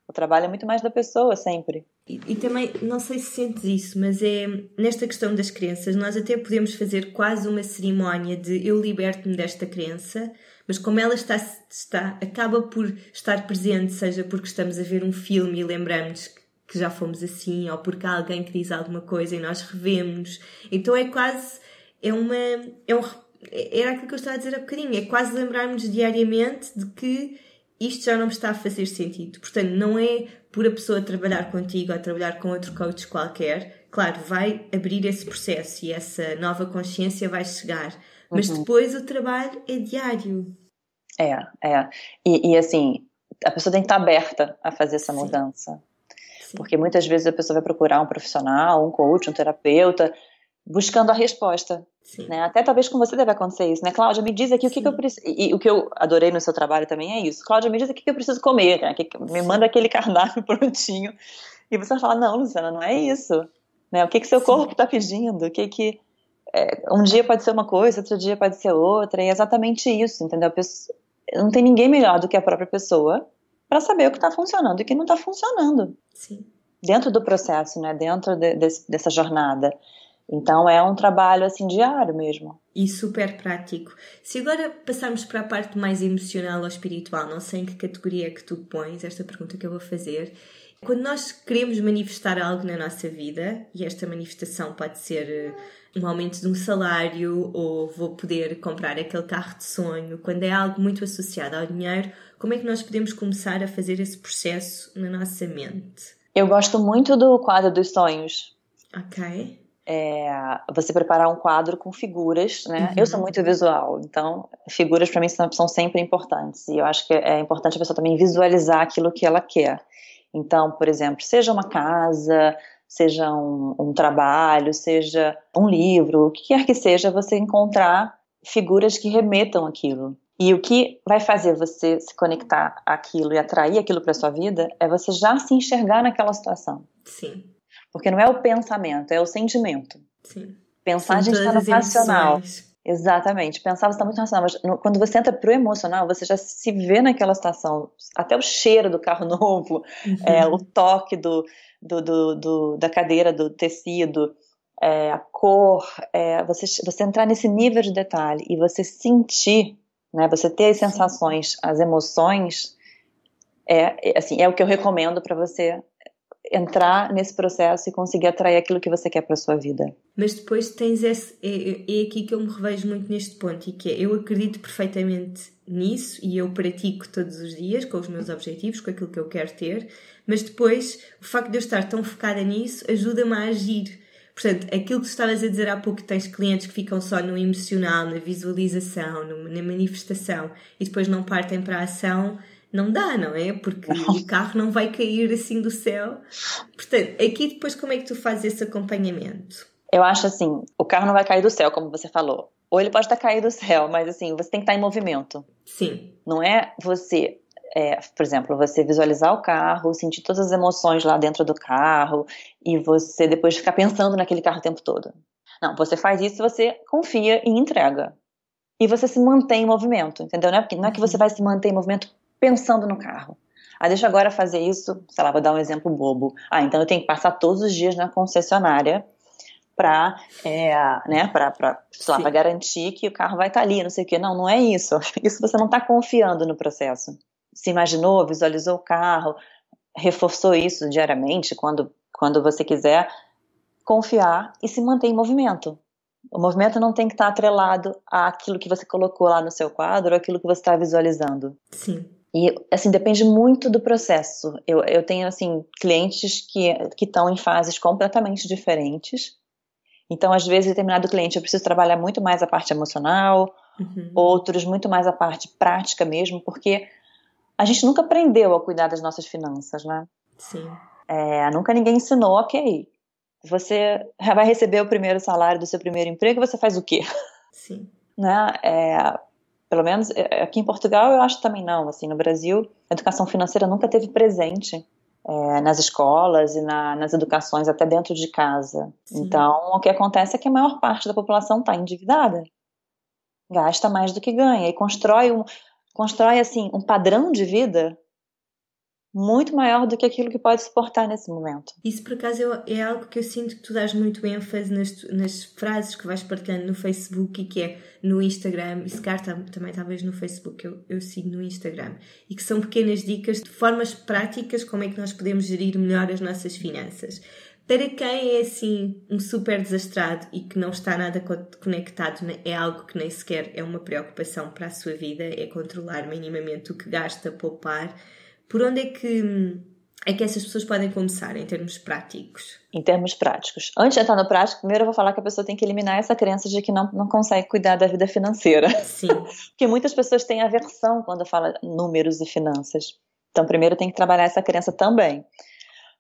O trabalho é muito mais da pessoa, sempre. E, e, também, não sei se sentes isso, mas é nesta questão das crenças, nós até podemos fazer quase uma cerimónia de eu liberto-me desta crença, mas como ela está, está, acaba por estar presente, seja porque estamos a ver um filme e lembramos que já fomos assim, ou porque há alguém que diz alguma coisa e nós revemos. Então é quase, é uma, é um, era aquilo que eu estava a dizer há bocadinho, é quase lembrarmos diariamente de que isto já não me está a fazer sentido. Portanto, não é por a pessoa trabalhar contigo ou trabalhar com outro coach qualquer, claro, vai abrir esse processo e essa nova consciência vai chegar. Mas uhum. depois o trabalho é diário. É, é. E, e assim, a pessoa tem que estar aberta a fazer essa Sim. mudança. Sim. Porque muitas vezes a pessoa vai procurar um profissional, um coach, um terapeuta, buscando a resposta. Né? Até talvez com você deve acontecer isso, né? Cláudia, me diz aqui o que, que eu preciso. E, o que eu adorei no seu trabalho também é isso. Cláudia, me diz aqui o que eu preciso comer, né? me manda aquele cardápio prontinho. E você vai falar, não, Luciana, não é isso. Né? O que, que seu corpo está pedindo? O que que. É, um dia pode ser uma coisa, outro dia pode ser outra, e é exatamente isso, entendeu? Pessoa, não tem ninguém melhor do que a própria pessoa para saber o que está funcionando e o que não está funcionando. Sim. Dentro do processo, né? Dentro de, desse, dessa jornada. Então é um trabalho assim diário mesmo. E super prático. Se agora passarmos para a parte mais emocional ou espiritual, não sei em que categoria é que tu pões esta pergunta que eu vou fazer. Quando nós queremos manifestar algo na nossa vida, e esta manifestação pode ser eh, um aumento de um salário ou vou poder comprar aquele carro de sonho, quando é algo muito associado ao dinheiro, como é que nós podemos começar a fazer esse processo na nossa mente? Eu gosto muito do quadro dos sonhos. Ok é, você preparar um quadro com figuras, né? Uhum. Eu sou uhum. muito visual, então figuras para mim são, são, sempre importantes. E eu acho que é importante a pessoa também visualizar aquilo que ela quer. Então, por exemplo, seja uma casa, seja um, um trabalho, seja um livro, o que quer que seja, você encontrar figuras que remetam aquilo. E o que vai fazer você se conectar àquilo e atrair aquilo para sua vida é você já se enxergar naquela situação. Sim. Porque não é o pensamento, é o sentimento. Sim. Pensar a gente está no racional. Exatamente. Pensar você está muito racional, mas no, quando você entra pro emocional, você já se vê naquela situação. Até o cheiro do carro novo, uhum. é, o toque do, do, do, do, da cadeira, do tecido, é, a cor, é, você, você entrar nesse nível de detalhe e você sentir, né, você ter as sensações, as emoções, é, é assim, é o que eu recomendo para você entrar nesse processo e conseguir atrair aquilo que você quer para a sua vida. Mas depois tens esse. É, é, aqui que eu me revejo muito neste ponto e que é eu acredito perfeitamente nisso e eu pratico todos os dias com os meus objetivos, com aquilo que eu quero ter, mas depois o facto de eu estar tão focada nisso ajuda-me a agir. Portanto, aquilo que tu estavas a dizer há pouco, tens clientes que ficam só no emocional, na visualização, na manifestação e depois não partem para a ação não dá, não é? Porque não. o carro não vai cair assim do céu. Portanto, aqui depois como é que tu fazes esse acompanhamento? Eu acho assim, o carro não vai cair do céu, como você falou. Ou ele pode estar caído do céu, mas assim, você tem que estar em movimento. Sim. Não é você, é, por exemplo, você visualizar o carro, sentir todas as emoções lá dentro do carro e você depois ficar pensando naquele carro o tempo todo. Não, você faz isso, você confia e entrega. E você se mantém em movimento, entendeu? Não é, porque, não é que você uhum. vai se manter em movimento pensando no carro. Ah, deixa agora fazer isso, sei lá, vou dar um exemplo bobo. Ah, então eu tenho que passar todos os dias na concessionária para é, né, garantir que o carro vai estar tá ali, não sei o quê. Não, não é isso. Isso você não está confiando no processo. Se imaginou, visualizou o carro, reforçou isso diariamente, quando, quando você quiser, confiar e se manter em movimento. O movimento não tem que estar tá atrelado àquilo que você colocou lá no seu quadro, aquilo que você está visualizando. Sim. E, assim, depende muito do processo. Eu, eu tenho, assim, clientes que estão em fases completamente diferentes. Então, às vezes, determinado cliente eu preciso trabalhar muito mais a parte emocional, uhum. outros muito mais a parte prática mesmo, porque a gente nunca aprendeu a cuidar das nossas finanças, né? Sim. É, nunca ninguém ensinou, ok. Você vai receber o primeiro salário do seu primeiro emprego, você faz o quê? Sim. Né? É, pelo menos é, é, aqui em Portugal eu acho também não. Assim, no Brasil, a educação financeira nunca teve presente é, nas escolas e na, nas educações, até dentro de casa. Sim. Então, o que acontece é que a maior parte da população está endividada, gasta mais do que ganha e constrói um, constrói assim um padrão de vida muito maior do que aquilo que pode suportar nesse momento. Isso, por acaso, é algo que eu sinto que tu dás muito ênfase nas, nas frases que vais partilhando no Facebook e que é no Instagram, e se calhar também talvez no Facebook, eu, eu sigo no Instagram, e que são pequenas dicas de formas práticas como é que nós podemos gerir melhor as nossas finanças. Para quem é assim um super desastrado e que não está nada conectado, né, é algo que nem sequer é uma preocupação para a sua vida, é controlar minimamente o que gasta, poupar por onde é que, é que essas pessoas podem começar em termos práticos? Em termos práticos. Antes de entrar no prático, primeiro eu vou falar que a pessoa tem que eliminar essa crença de que não, não consegue cuidar da vida financeira. Sim. Porque muitas pessoas têm aversão quando fala números e finanças. Então, primeiro tem que trabalhar essa crença também.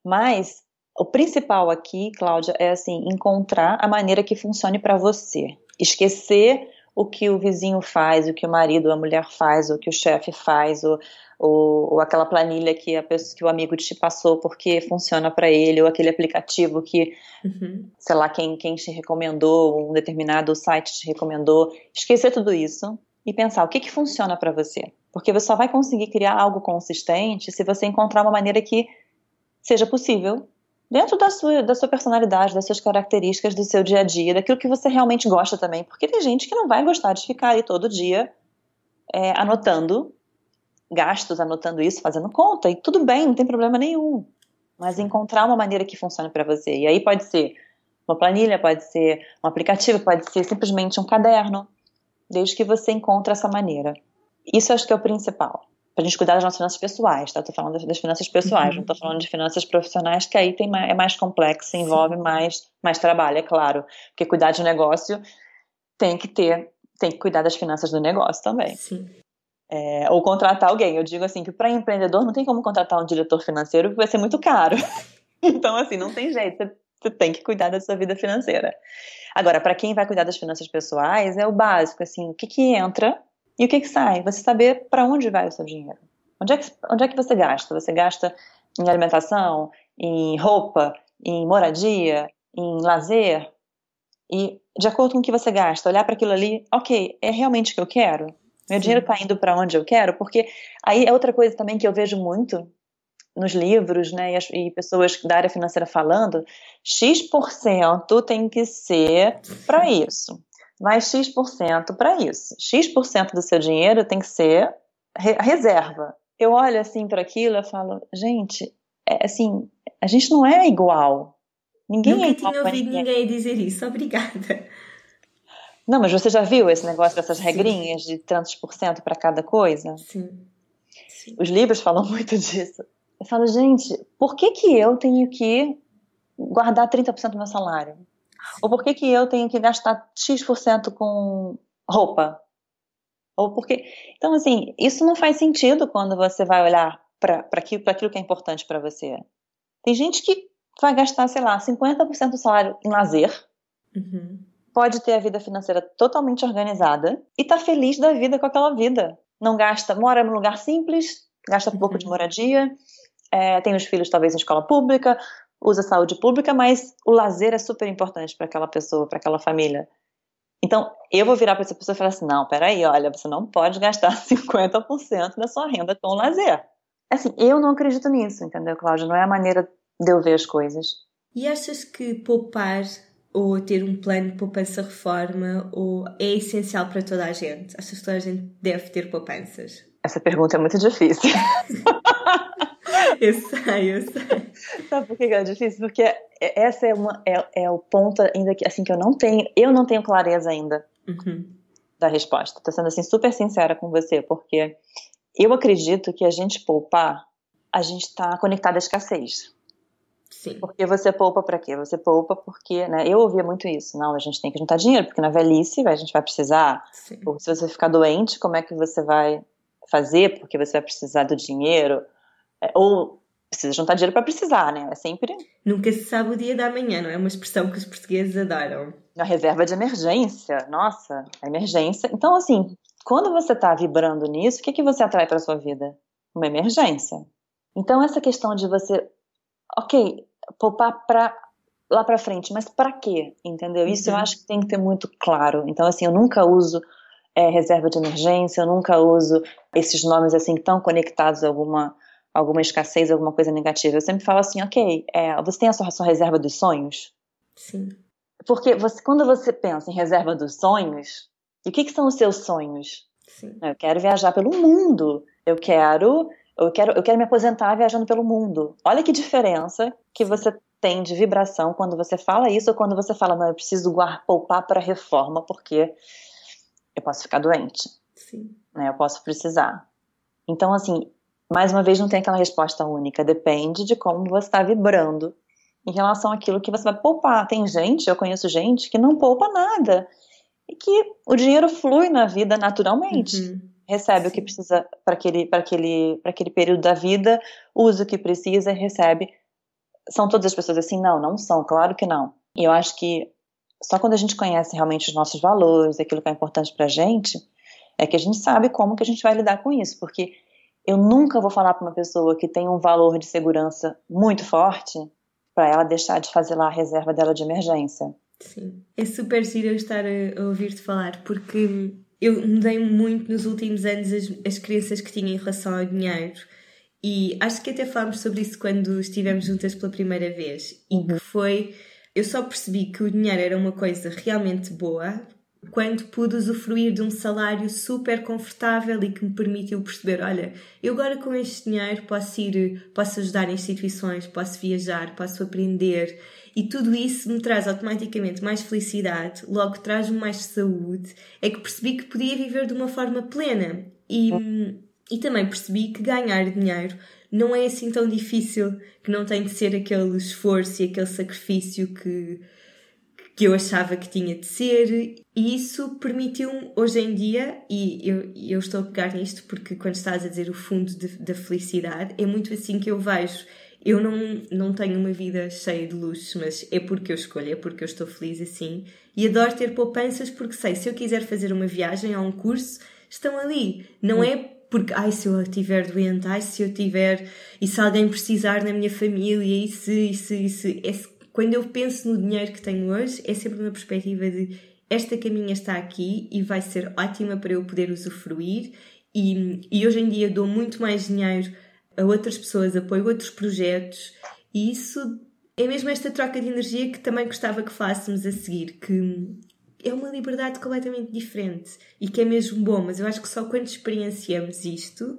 Mas o principal aqui, Cláudia, é assim, encontrar a maneira que funcione para você. Esquecer o que o vizinho faz, o que o marido ou a mulher faz, o que o chefe faz, ou, ou, ou, aquela planilha que, a pessoa, que o amigo te passou porque funciona para ele, ou aquele aplicativo que, uhum. sei lá, quem, quem te recomendou, um determinado site te recomendou. Esquecer tudo isso e pensar o que, que funciona para você. Porque você só vai conseguir criar algo consistente se você encontrar uma maneira que seja possível dentro da sua, da sua personalidade, das suas características, do seu dia a dia, daquilo que você realmente gosta também. Porque tem gente que não vai gostar de ficar aí todo dia é, anotando gastos, anotando isso, fazendo conta, e tudo bem, não tem problema nenhum. Mas encontrar uma maneira que funcione para você. E aí pode ser uma planilha, pode ser um aplicativo, pode ser simplesmente um caderno, desde que você encontre essa maneira. Isso acho que é o principal para a gente cuidar das nossas finanças pessoais, tá? Tô falando das, das finanças pessoais, uhum. não tô falando de finanças profissionais, que aí tem mais, é mais complexo, envolve mais, mais trabalho, é claro. Porque cuidar de negócio tem que ter, tem que cuidar das finanças do negócio também. Sim. É, ou contratar alguém. Eu digo assim que para empreendedor não tem como contratar um diretor financeiro, porque vai ser muito caro. então, assim, não tem jeito. Você, você tem que cuidar da sua vida financeira. Agora, para quem vai cuidar das finanças pessoais, é o básico, assim, o que que entra e o que, que sai? Você saber para onde vai o seu dinheiro. Onde é, que, onde é que você gasta? Você gasta em alimentação, em roupa, em moradia, em lazer? E de acordo com o que você gasta, olhar para aquilo ali, ok, é realmente o que eu quero? Meu Sim. dinheiro está indo para onde eu quero? Porque aí é outra coisa também que eu vejo muito nos livros, né, e, as, e pessoas da área financeira falando, X% tem que ser para isso mais X% para isso. X% do seu dinheiro tem que ser a reserva. Eu olho assim para aquilo e falo, gente, é, assim, a gente não é igual. Ninguém Nunca é igual tinha ouvido ninguém. ninguém dizer isso, obrigada. Não, mas você já viu esse negócio dessas regrinhas Sim. de tantos por cento para cada coisa? Sim. Sim. Os livros falam muito disso. Eu falo, gente, por que, que eu tenho que guardar 30% do meu salário? Ou por que, que eu tenho que gastar X% com roupa? Ou porque. Então, assim, isso não faz sentido quando você vai olhar para aquilo, aquilo que é importante para você. Tem gente que vai gastar, sei lá, 50% do salário em lazer. Uhum. Pode ter a vida financeira totalmente organizada e tá feliz da vida com aquela vida. Não gasta, mora num lugar simples, gasta pouco uhum. de moradia, é, tem os filhos talvez em escola pública, usa saúde pública, mas o lazer é super importante para aquela pessoa, para aquela família. Então, eu vou virar para essa pessoa e falar assim: não, peraí, olha, você não pode gastar 50% da sua renda com lazer. Assim, eu não acredito nisso, entendeu, Cláudia? Não é a maneira de eu ver as coisas. E achas que poupar ou ter um plano de poupança-reforma ou é essencial para toda a gente? Achas que toda a gente deve ter poupanças? Essa pergunta é muito difícil. eu sei, eu sei. Sabe por que é difícil? Porque essa é, uma, é, é o ponto ainda que, assim, que eu não tenho, eu não tenho clareza ainda uhum. da resposta. Tô sendo, assim, super sincera com você, porque eu acredito que a gente poupar, a gente está conectado à escassez. Sim. Porque você poupa para quê? Você poupa porque, né? Eu ouvia muito isso. Não, a gente tem que juntar dinheiro, porque na velhice a gente vai precisar. Sim. Ou se você ficar doente, como é que você vai fazer? Porque você vai precisar do dinheiro. É, ou precisa juntar dinheiro para precisar, né? É sempre. Nunca se sabe o dia da manhã, não é uma expressão que os portugueses adoram. A reserva de emergência, nossa, a emergência. Então, assim, quando você está vibrando nisso, o que, que você atrai para sua vida? Uma emergência. Então, essa questão de você, ok, poupar para lá para frente, mas para quê? Entendeu? Isso uhum. eu acho que tem que ter muito claro. Então, assim, eu nunca uso é, reserva de emergência, eu nunca uso esses nomes assim tão conectados a alguma alguma escassez, alguma coisa negativa. Eu sempre falo assim, ok, é, você tem a sua, sua, reserva dos sonhos? Sim. Porque você, quando você pensa em reserva dos sonhos, e o que, que são os seus sonhos? Sim. Eu quero viajar pelo mundo. Eu quero, eu quero, eu quero me aposentar viajando pelo mundo. Olha que diferença que você tem de vibração quando você fala isso ou quando você fala, não, eu preciso guardar, poupar para reforma porque eu posso ficar doente. Sim. Né, eu posso precisar. Então, assim, mais uma vez, não tem aquela resposta única. Depende de como você está vibrando em relação àquilo que você vai poupar. Tem gente, eu conheço gente, que não poupa nada. E que o dinheiro flui na vida naturalmente. Uhum. Recebe Sim. o que precisa para aquele, aquele, aquele período da vida, usa o que precisa e recebe. São todas as pessoas assim? Não, não são, claro que não. E eu acho que só quando a gente conhece realmente os nossos valores, aquilo que é importante para a gente, é que a gente sabe como que a gente vai lidar com isso, porque eu nunca vou falar para uma pessoa que tem um valor de segurança muito forte para ela deixar de fazer lá a reserva dela de emergência. Sim, é super giro eu estar a, ouvir-te falar, porque eu mudei muito nos últimos anos as, as crenças que tinha em relação ao dinheiro. E acho que até falámos sobre isso quando estivemos juntas pela primeira vez. E que uhum. foi. Eu só percebi que o dinheiro era uma coisa realmente boa quando pude usufruir de um salário super confortável e que me permitiu perceber, olha, eu agora com este dinheiro posso ir, posso ajudar instituições, posso viajar, posso aprender. E tudo isso me traz automaticamente mais felicidade, logo traz-me mais saúde, é que percebi que podia viver de uma forma plena. E, e também percebi que ganhar dinheiro não é assim tão difícil, que não tem de ser aquele esforço e aquele sacrifício que que eu achava que tinha de ser, e isso permitiu-me hoje em dia, e eu, eu estou a pegar nisto porque quando estás a dizer o fundo da felicidade, é muito assim que eu vejo. Eu não, não tenho uma vida cheia de luxos, mas é porque eu escolho, é porque eu estou feliz assim. E adoro ter poupanças porque sei, se eu quiser fazer uma viagem ou um curso, estão ali. Não é porque, ai, se eu estiver doente, ai, se eu tiver, e se alguém precisar na minha família, e se, e se, e se. É quando eu penso no dinheiro que tenho hoje, é sempre uma perspectiva de esta caminha está aqui e vai ser ótima para eu poder usufruir. E, e hoje em dia dou muito mais dinheiro a outras pessoas, apoio outros projetos, e isso é mesmo esta troca de energia que também gostava que falássemos a seguir, que é uma liberdade completamente diferente e que é mesmo bom, mas eu acho que só quando experienciamos isto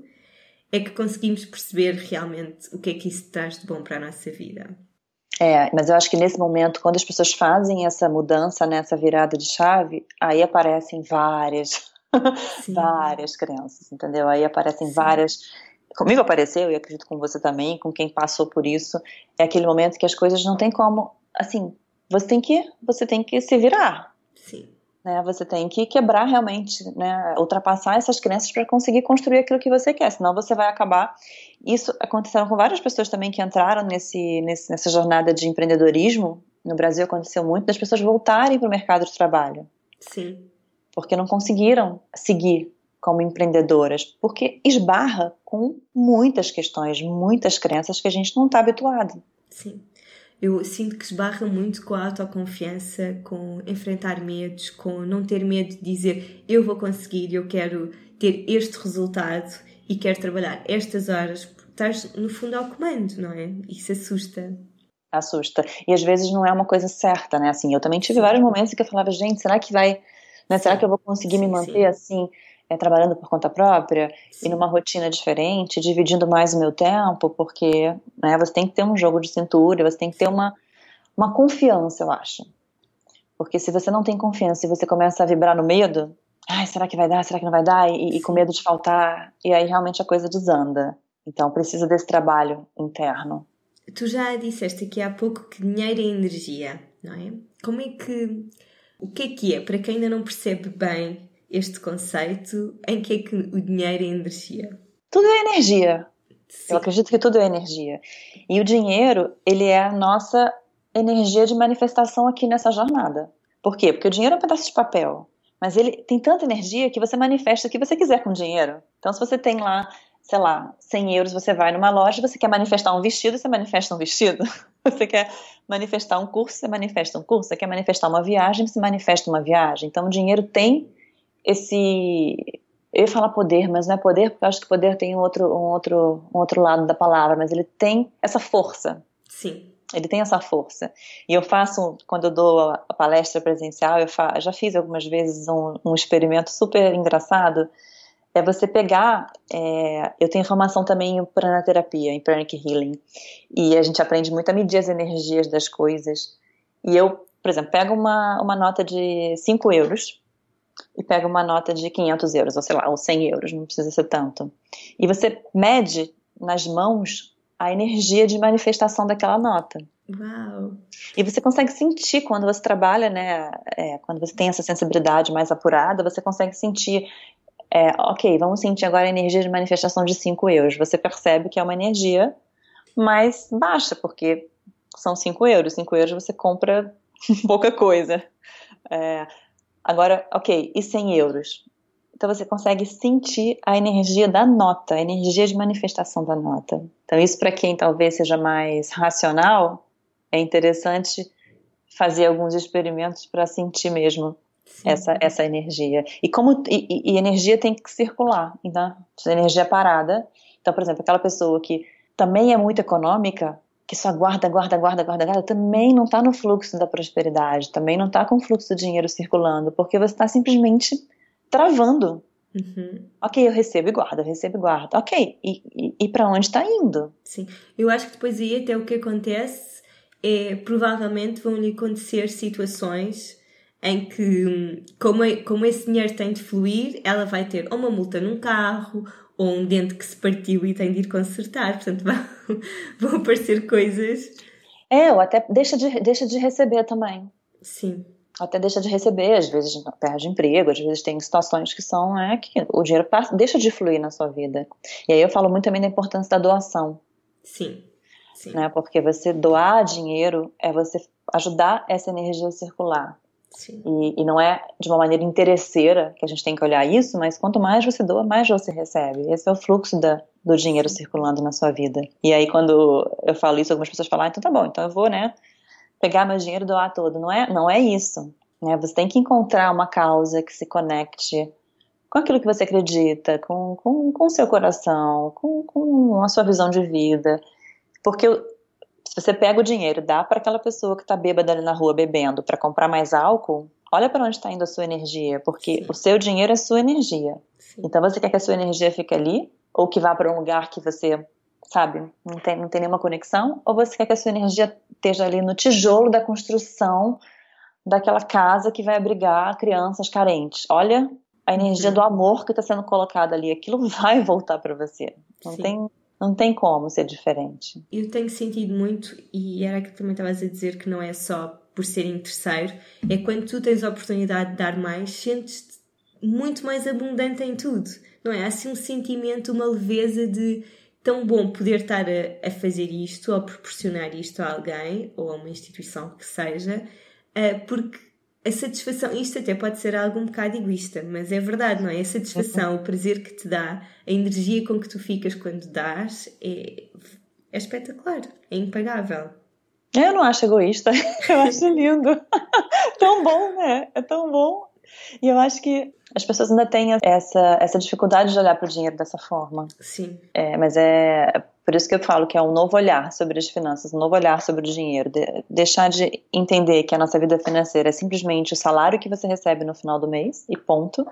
é que conseguimos perceber realmente o que é que isso traz de bom para a nossa vida. É, mas eu acho que nesse momento, quando as pessoas fazem essa mudança, nessa né, virada de chave, aí aparecem várias, várias crenças, entendeu? Aí aparecem Sim. várias. Comigo apareceu, e acredito com você também, com quem passou por isso, é aquele momento que as coisas não tem como, assim, você tem que, você tem que se virar. Sim. Né? Você tem que quebrar realmente, né? ultrapassar essas crenças para conseguir construir aquilo que você quer, senão você vai acabar. Isso aconteceu com várias pessoas também que entraram nesse, nesse, nessa jornada de empreendedorismo. No Brasil aconteceu muito das pessoas voltarem para o mercado de trabalho. Sim. Porque não conseguiram seguir como empreendedoras, porque esbarra com muitas questões, muitas crenças que a gente não está habituado. Sim eu sinto que esbarra muito com a autoconfiança, com enfrentar medos, com não ter medo de dizer eu vou conseguir, eu quero ter este resultado e quero trabalhar estas horas, estás no fundo ao comando, não é? Isso assusta. Assusta. E às vezes não é uma coisa certa, né? Assim, eu também tive vários momentos em que eu falava, gente, será que vai. Né, será que eu vou conseguir sim, me manter sim. assim? É, trabalhando por conta própria Sim. e numa rotina diferente, dividindo mais o meu tempo, porque né, você tem que ter um jogo de cintura, você tem que ter uma, uma confiança, eu acho. Porque se você não tem confiança e você começa a vibrar no medo, ai, será que vai dar, será que não vai dar, e, e com medo de faltar, e aí realmente a coisa desanda. Então precisa desse trabalho interno. Tu já disseste aqui há pouco que dinheiro é energia, não é? Como é que. O que é que é? Para quem ainda não percebe bem este conceito em que é que o dinheiro é energia? Tudo é energia. Sim. Eu acredito que tudo é energia. E o dinheiro, ele é a nossa energia de manifestação aqui nessa jornada. Por quê? Porque o dinheiro é um pedaço de papel. Mas ele tem tanta energia que você manifesta o que você quiser com o dinheiro. Então, se você tem lá, sei lá, 100 euros, você vai numa loja, você quer manifestar um vestido, você manifesta um vestido. Você quer manifestar um curso, você manifesta um curso. Você quer manifestar uma viagem, você manifesta uma viagem. Então, o dinheiro tem esse eu ia falar poder, mas não é poder, porque eu acho que poder tem um outro, um outro, um outro lado da palavra, mas ele tem essa força. Sim. Ele tem essa força. E eu faço, quando eu dou a palestra presencial, eu fa já fiz algumas vezes um, um, experimento super engraçado. É você pegar. É, eu tenho formação também em pranaterapia, em pranic healing. E a gente aprende muito a medir as energias das coisas. E eu, por exemplo, pego uma, uma nota de 5 euros e pega uma nota de 500 euros, ou sei lá, ou 100 euros, não precisa ser tanto. E você mede nas mãos a energia de manifestação daquela nota. Uau! E você consegue sentir quando você trabalha, né? É, quando você tem essa sensibilidade mais apurada, você consegue sentir é, ok, vamos sentir agora a energia de manifestação de 5 euros. Você percebe que é uma energia mais baixa, porque são 5 euros. 5 euros você compra pouca coisa. É, agora, ok, e 100 euros? Então você consegue sentir a energia da nota, a energia de manifestação da nota. Então, isso para quem talvez seja mais racional, é interessante fazer alguns experimentos para sentir mesmo essa, essa energia. E como e, e, energia tem que circular, então, energia parada. Então, por exemplo, aquela pessoa que também é muito econômica, que só guarda, guarda, guarda, guarda, guarda, também não está no fluxo da prosperidade, também não está com o fluxo do dinheiro circulando, porque você está simplesmente travando. Uhum. Ok, eu recebo e guardo, eu recebo e guardo. Ok, e, e, e para onde está indo? Sim, eu acho que depois aí até o que acontece é provavelmente vão lhe acontecer situações em que, como, é, como esse dinheiro tem de fluir, ela vai ter ou uma multa num carro, ou um dente que se partiu e tem de ir consertar. Portanto, vão, vão aparecer coisas. É, ou até deixa de, deixa de receber também. Sim. Até deixa de receber, às vezes perde emprego, às vezes tem situações que são é, que o dinheiro passa, deixa de fluir na sua vida. E aí eu falo muito também da importância da doação. Sim. Sim. Né? Porque você doar dinheiro é você ajudar essa energia a circular. E, e, não é de uma maneira interesseira que a gente tem que olhar isso, mas quanto mais você doa, mais você recebe. Esse é o fluxo da, do dinheiro circulando na sua vida. E aí, quando eu falo isso, algumas pessoas falam, ah, então tá bom, então eu vou, né, pegar meu dinheiro e doar todo. Não é, não é isso. Né? Você tem que encontrar uma causa que se conecte com aquilo que você acredita, com o com, com seu coração, com, com a sua visão de vida. Porque se você pega o dinheiro e dá para aquela pessoa que está bêbada ali na rua bebendo para comprar mais álcool, olha para onde está indo a sua energia, porque Sim. o seu dinheiro é sua energia. Sim. Então você quer que a sua energia fique ali ou que vá para um lugar que você sabe não tem, não tem nenhuma conexão, ou você quer que a sua energia esteja ali no tijolo da construção daquela casa que vai abrigar crianças carentes. Olha a energia uhum. do amor que está sendo colocada ali, aquilo vai voltar para você. Não Sim. tem não tem como ser diferente. Eu tenho sentido muito, e era que também estavas a dizer que não é só por ser em terceiro, é quando tu tens a oportunidade de dar mais, sentes-te muito mais abundante em tudo. Não é? Há assim um sentimento, uma leveza de tão bom poder estar a, a fazer isto ou proporcionar isto a alguém ou a uma instituição que seja, uh, porque a satisfação, isto até pode ser algo um bocado egoísta, mas é verdade, não é? A satisfação, o prazer que te dá, a energia com que tu ficas quando dás é, é espetacular, é impagável. Eu não acho egoísta, eu acho lindo. tão bom, né? É tão bom. E eu acho que as pessoas ainda têm essa, essa dificuldade de olhar para o dinheiro dessa forma. Sim. É, mas é por isso que eu falo que é um novo olhar sobre as finanças, um novo olhar sobre o dinheiro. De, deixar de entender que a nossa vida financeira é simplesmente o salário que você recebe no final do mês e ponto.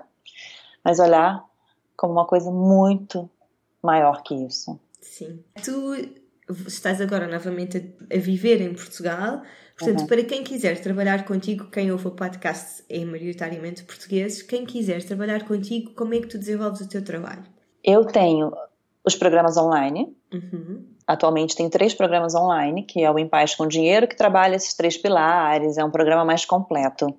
Mas olhar como uma coisa muito maior que isso. Sim. Tu estás agora novamente a, viver em Portugal. Portanto, uhum. para quem quiser trabalhar contigo, quem ouve o podcast é maioritariamente portugueses, quem quiser trabalhar contigo, como é que tu desenvolves o teu trabalho? Eu tenho os programas online. Uhum. Atualmente tem três programas online, que é o Em Paz com Dinheiro, que trabalha esses três pilares, é um programa mais completo.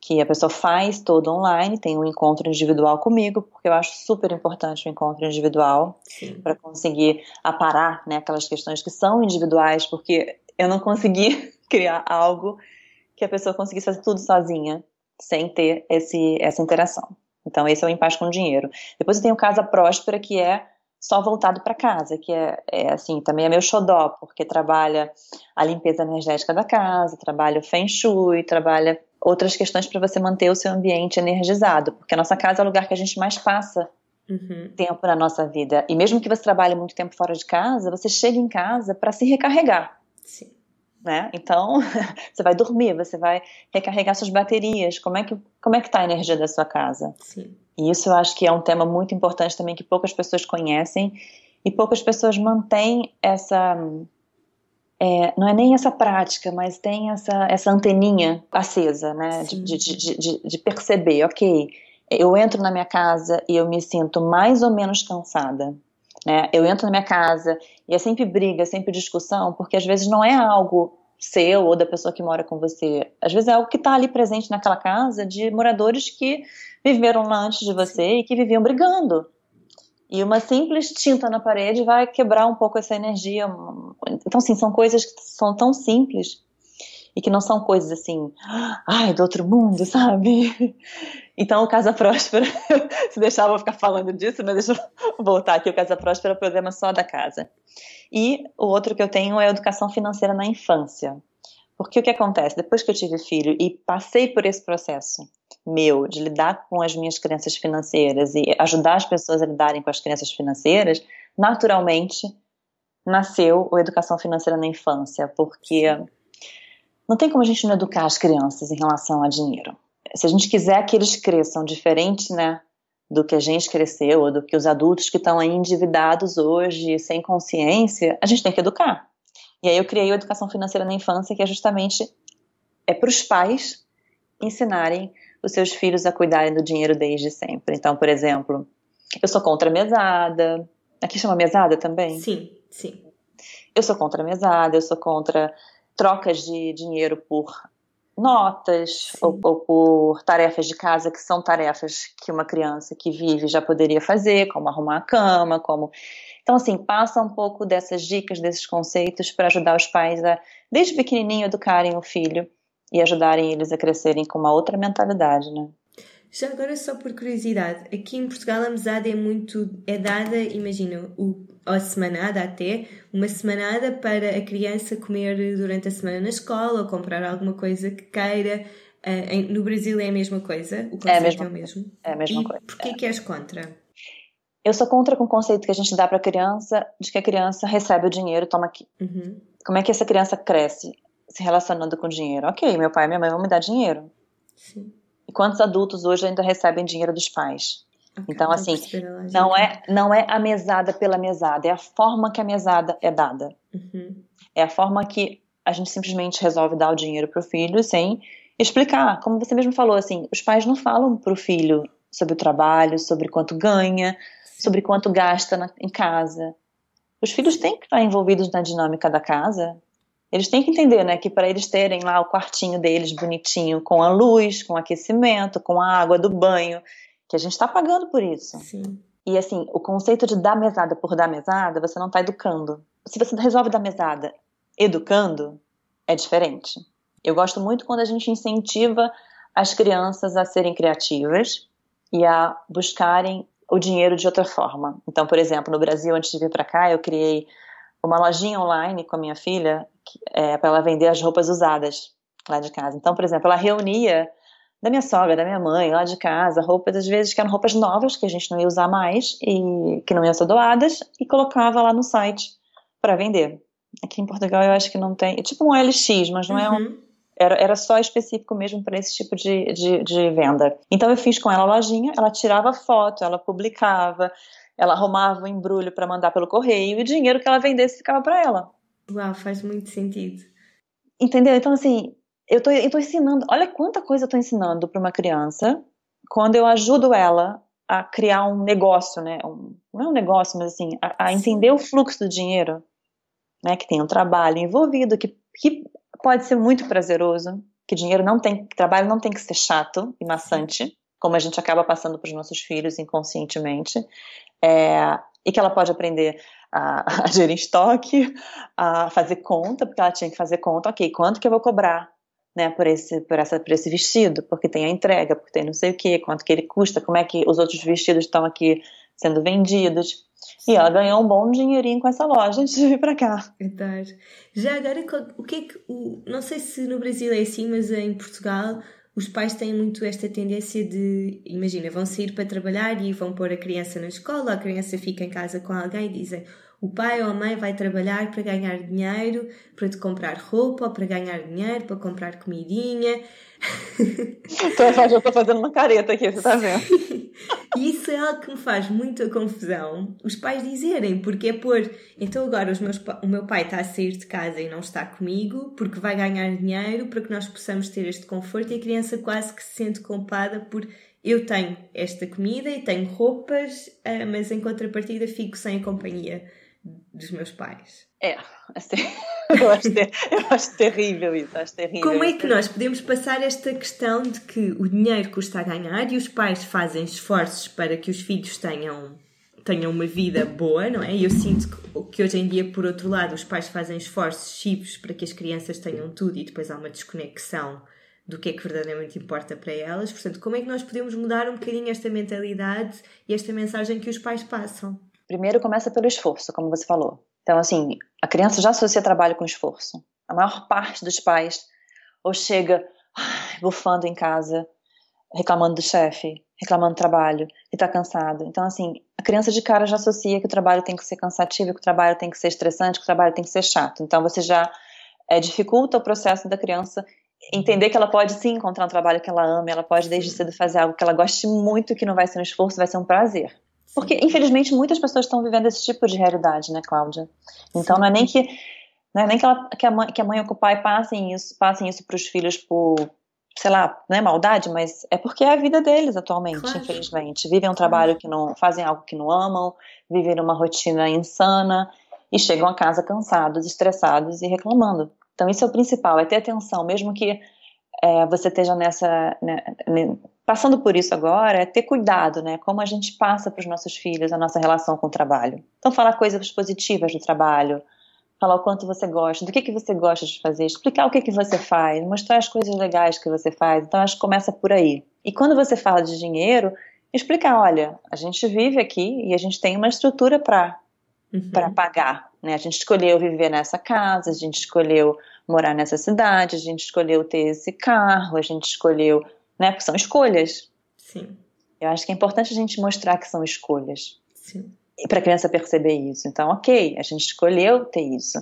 Que a pessoa faz todo online, tem um encontro individual comigo, porque eu acho super importante o encontro individual, para conseguir aparar né, aquelas questões que são individuais, porque eu não consegui criar algo que a pessoa conseguisse fazer tudo sozinha, sem ter esse, essa interação. Então, esse é o Em Paz com Dinheiro. Depois eu tenho Casa Próspera, que é só voltado para casa, que é, é, assim, também é meu xodó, porque trabalha a limpeza energética da casa, trabalha o feng shui, trabalha outras questões para você manter o seu ambiente energizado, porque a nossa casa é o lugar que a gente mais passa uhum. tempo na nossa vida. E mesmo que você trabalhe muito tempo fora de casa, você chega em casa para se recarregar. Sim. Né? Então, você vai dormir, você vai recarregar suas baterias. Como é que como é que está a energia da sua casa? Sim. E isso eu acho que é um tema muito importante também que poucas pessoas conhecem e poucas pessoas mantêm essa. É, não é nem essa prática, mas tem essa, essa anteninha acesa, né? De, de, de, de, perceber, ok, eu entro na minha casa e eu me sinto mais ou menos cansada. Né? Eu entro na minha casa e é sempre briga, sempre discussão, porque às vezes não é algo seu ou da pessoa que mora com você. Às vezes é algo que está ali presente naquela casa de moradores que viveram lá antes de você e que viviam brigando. E uma simples tinta na parede vai quebrar um pouco essa energia. Então, assim, são coisas que são tão simples e que não são coisas assim, ai, do outro mundo, sabe? Então, o Casa Próspera, se deixar, eu vou ficar falando disso, mas deixa eu voltar aqui. O Casa Próspera é o programa só da casa. E o outro que eu tenho é a educação financeira na infância. Porque o que acontece? Depois que eu tive filho e passei por esse processo meu de lidar com as minhas crenças financeiras e ajudar as pessoas a lidarem com as crenças financeiras, naturalmente nasceu a educação financeira na infância, porque não tem como a gente não educar as crianças em relação a dinheiro. Se a gente quiser que eles cresçam diferente, né, do que a gente cresceu, ou do que os adultos que estão aí endividados hoje, sem consciência, a gente tem que educar. E aí eu criei a educação financeira na infância, que é justamente é para os pais ensinarem os seus filhos a cuidarem do dinheiro desde sempre. Então, por exemplo, eu sou contra a mesada. Aqui chama mesada também? Sim, sim. Eu sou contra a mesada, eu sou contra trocas de dinheiro por notas ou, ou, por tarefas de casa que são tarefas que uma criança que vive já poderia fazer, como arrumar a cama, como então assim passa um pouco dessas dicas, desses conceitos para ajudar os pais a desde pequenininho educarem o filho e ajudarem eles a crescerem com uma outra mentalidade, né? Já agora, só por curiosidade, aqui em Portugal a mesada é muito. é dada, imagina, o, a semanada até, uma semanada para a criança comer durante a semana na escola ou comprar alguma coisa que queira. Uh, no Brasil é a mesma coisa? O conceito é, mesma, é o mesmo? É a mesma e coisa. Porquê é. que és contra? Eu sou contra com o conceito que a gente dá para a criança de que a criança recebe o dinheiro, toma aqui. Uhum. Como é que essa criança cresce se relacionando com dinheiro? Ok, meu pai e minha mãe vão me dar dinheiro. Sim. E quantos adultos hoje ainda recebem dinheiro dos pais? Okay, então, assim, não é, não é a mesada pela mesada, é a forma que a mesada é dada. Uhum. É a forma que a gente simplesmente resolve dar o dinheiro para o filho sem explicar. Como você mesmo falou, assim, os pais não falam para o filho sobre o trabalho, sobre quanto ganha, sobre quanto gasta na, em casa. Os filhos têm que estar envolvidos na dinâmica da casa. Eles têm que entender, né, que para eles terem lá o quartinho deles bonitinho, com a luz, com aquecimento, com a água do banho, que a gente está pagando por isso. Sim. E assim, o conceito de dar mesada por dar mesada, você não está educando. Se você resolve dar mesada educando, é diferente. Eu gosto muito quando a gente incentiva as crianças a serem criativas e a buscarem o dinheiro de outra forma. Então, por exemplo, no Brasil, antes de vir para cá, eu criei uma lojinha online com a minha filha é, para ela vender as roupas usadas lá de casa. Então, por exemplo, ela reunia da minha sogra, da minha mãe, lá de casa, roupas às vezes que eram roupas novas que a gente não ia usar mais e que não iam ser doadas e colocava lá no site para vender. Aqui em Portugal eu acho que não tem, é tipo um LX, mas não uhum. é um uhum. era, era só específico mesmo para esse tipo de, de, de venda. Então eu fiz com ela a lojinha, ela tirava foto, ela publicava, ela arrumava o um embrulho para mandar pelo correio e o dinheiro que ela vendesse ficava para ela. Uau, faz muito sentido. Entendeu? Então, assim, eu tô, eu tô ensinando, olha quanta coisa eu tô ensinando para uma criança quando eu ajudo ela a criar um negócio, né? Um, não é um negócio, mas assim, a, a, entender o fluxo do dinheiro, né? Que tem um trabalho envolvido, que, que pode ser muito prazeroso, que dinheiro não tem, que trabalho não tem que ser chato e maçante, como a gente acaba passando para os nossos filhos inconscientemente, é, e que ela pode aprender a, a gerir estoque, a fazer conta, porque ela tinha que fazer conta, ok, quanto que eu vou cobrar né, por esse, por, essa, por esse vestido, porque tem a entrega, porque tem não sei o que, quanto que ele custa, como é que os outros vestidos estão aqui sendo vendidos. E ela ganhou um bom dinheirinho com essa loja antes de vir para cá. Verdade. Já agora, o que é que. O, não sei se no Brasil é assim, mas em Portugal os pais têm muito esta tendência de, imagina, vão sair para trabalhar e vão pôr a criança na escola, a criança fica em casa com alguém e dizem o pai ou a mãe vai trabalhar para ganhar dinheiro, para te comprar roupa, ou para ganhar dinheiro, para comprar comidinha. Então, eu estou fazendo uma careta aqui, você está vendo? E isso é algo que me faz muita confusão os pais dizerem, porque é por então agora os meus, o meu pai está a sair de casa e não está comigo porque vai ganhar dinheiro para que nós possamos ter este conforto e a criança quase que se sente culpada por eu tenho esta comida e tenho roupas, ah, mas em contrapartida fico sem a companhia dos meus pais. É, assim, eu, acho ter, eu acho terrível isso, acho terrível. Como é que nós podemos passar esta questão de que o dinheiro custa a ganhar e os pais fazem esforços para que os filhos tenham, tenham uma vida boa, não é? E eu sinto que, que hoje em dia, por outro lado, os pais fazem esforços chivos para que as crianças tenham tudo e depois há uma desconexão do que é que verdadeiramente importa para elas. Portanto, como é que nós podemos mudar um bocadinho esta mentalidade e esta mensagem que os pais passam? Primeiro começa pelo esforço, como você falou. Então, assim, a criança já associa trabalho com esforço. A maior parte dos pais ou chega ai, bufando em casa, reclamando do chefe, reclamando do trabalho, e está cansado. Então, assim, a criança de cara já associa que o trabalho tem que ser cansativo, que o trabalho tem que ser estressante, que o trabalho tem que ser chato. Então, você já é, dificulta o processo da criança entender que ela pode sim encontrar um trabalho que ela ama, ela pode desde cedo fazer algo que ela goste muito, que não vai ser um esforço, vai ser um prazer. Porque, infelizmente, muitas pessoas estão vivendo esse tipo de realidade, né, Cláudia? Então, Sim. não é nem que, não é nem que, ela, que, a mãe, que a mãe ou que o pai passem isso, passem isso para os filhos por, sei lá, não é maldade, mas é porque é a vida deles atualmente, claro. infelizmente. Vivem um trabalho que não, fazem algo que não amam, vivem uma rotina insana e chegam a casa cansados, estressados e reclamando. Então, isso é o principal, é ter atenção, mesmo que é, você esteja nessa, né, passando por isso agora, é ter cuidado, né? Como a gente passa para os nossos filhos a nossa relação com o trabalho. Então, falar coisas positivas do trabalho, falar o quanto você gosta, do que, que você gosta de fazer, explicar o que, que você faz, mostrar as coisas legais que você faz. Então, acho que começa por aí. E quando você fala de dinheiro, explicar: olha, a gente vive aqui e a gente tem uma estrutura para uhum. para pagar. Né? A gente escolheu viver nessa casa, a gente escolheu morar nessa cidade, a gente escolheu ter esse carro, a gente escolheu, né? Porque são escolhas. Sim. Eu acho que é importante a gente mostrar que são escolhas. Sim. E para a criança perceber isso. Então, ok, a gente escolheu ter isso.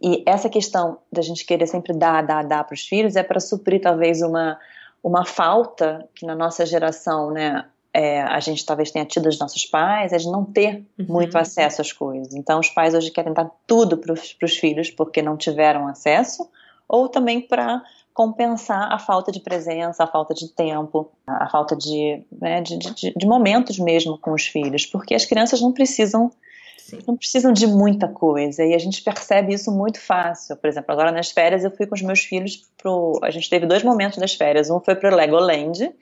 E essa questão da gente querer sempre dar, dar, dar para os filhos é para suprir talvez uma, uma falta que na nossa geração, né, é, a gente talvez tenha tido dos nossos pais, é de não ter uhum. muito acesso às coisas. Então, os pais hoje querem dar tudo para os filhos porque não tiveram acesso, ou também para compensar a falta de presença, a falta de tempo, a falta de, né, de, de, de, momentos mesmo com os filhos, porque as crianças não precisam Sim. não precisam de muita coisa e a gente percebe isso muito fácil. Por exemplo, agora nas férias eu fui com os meus filhos pro, a gente teve dois momentos das férias, um foi para o Legoland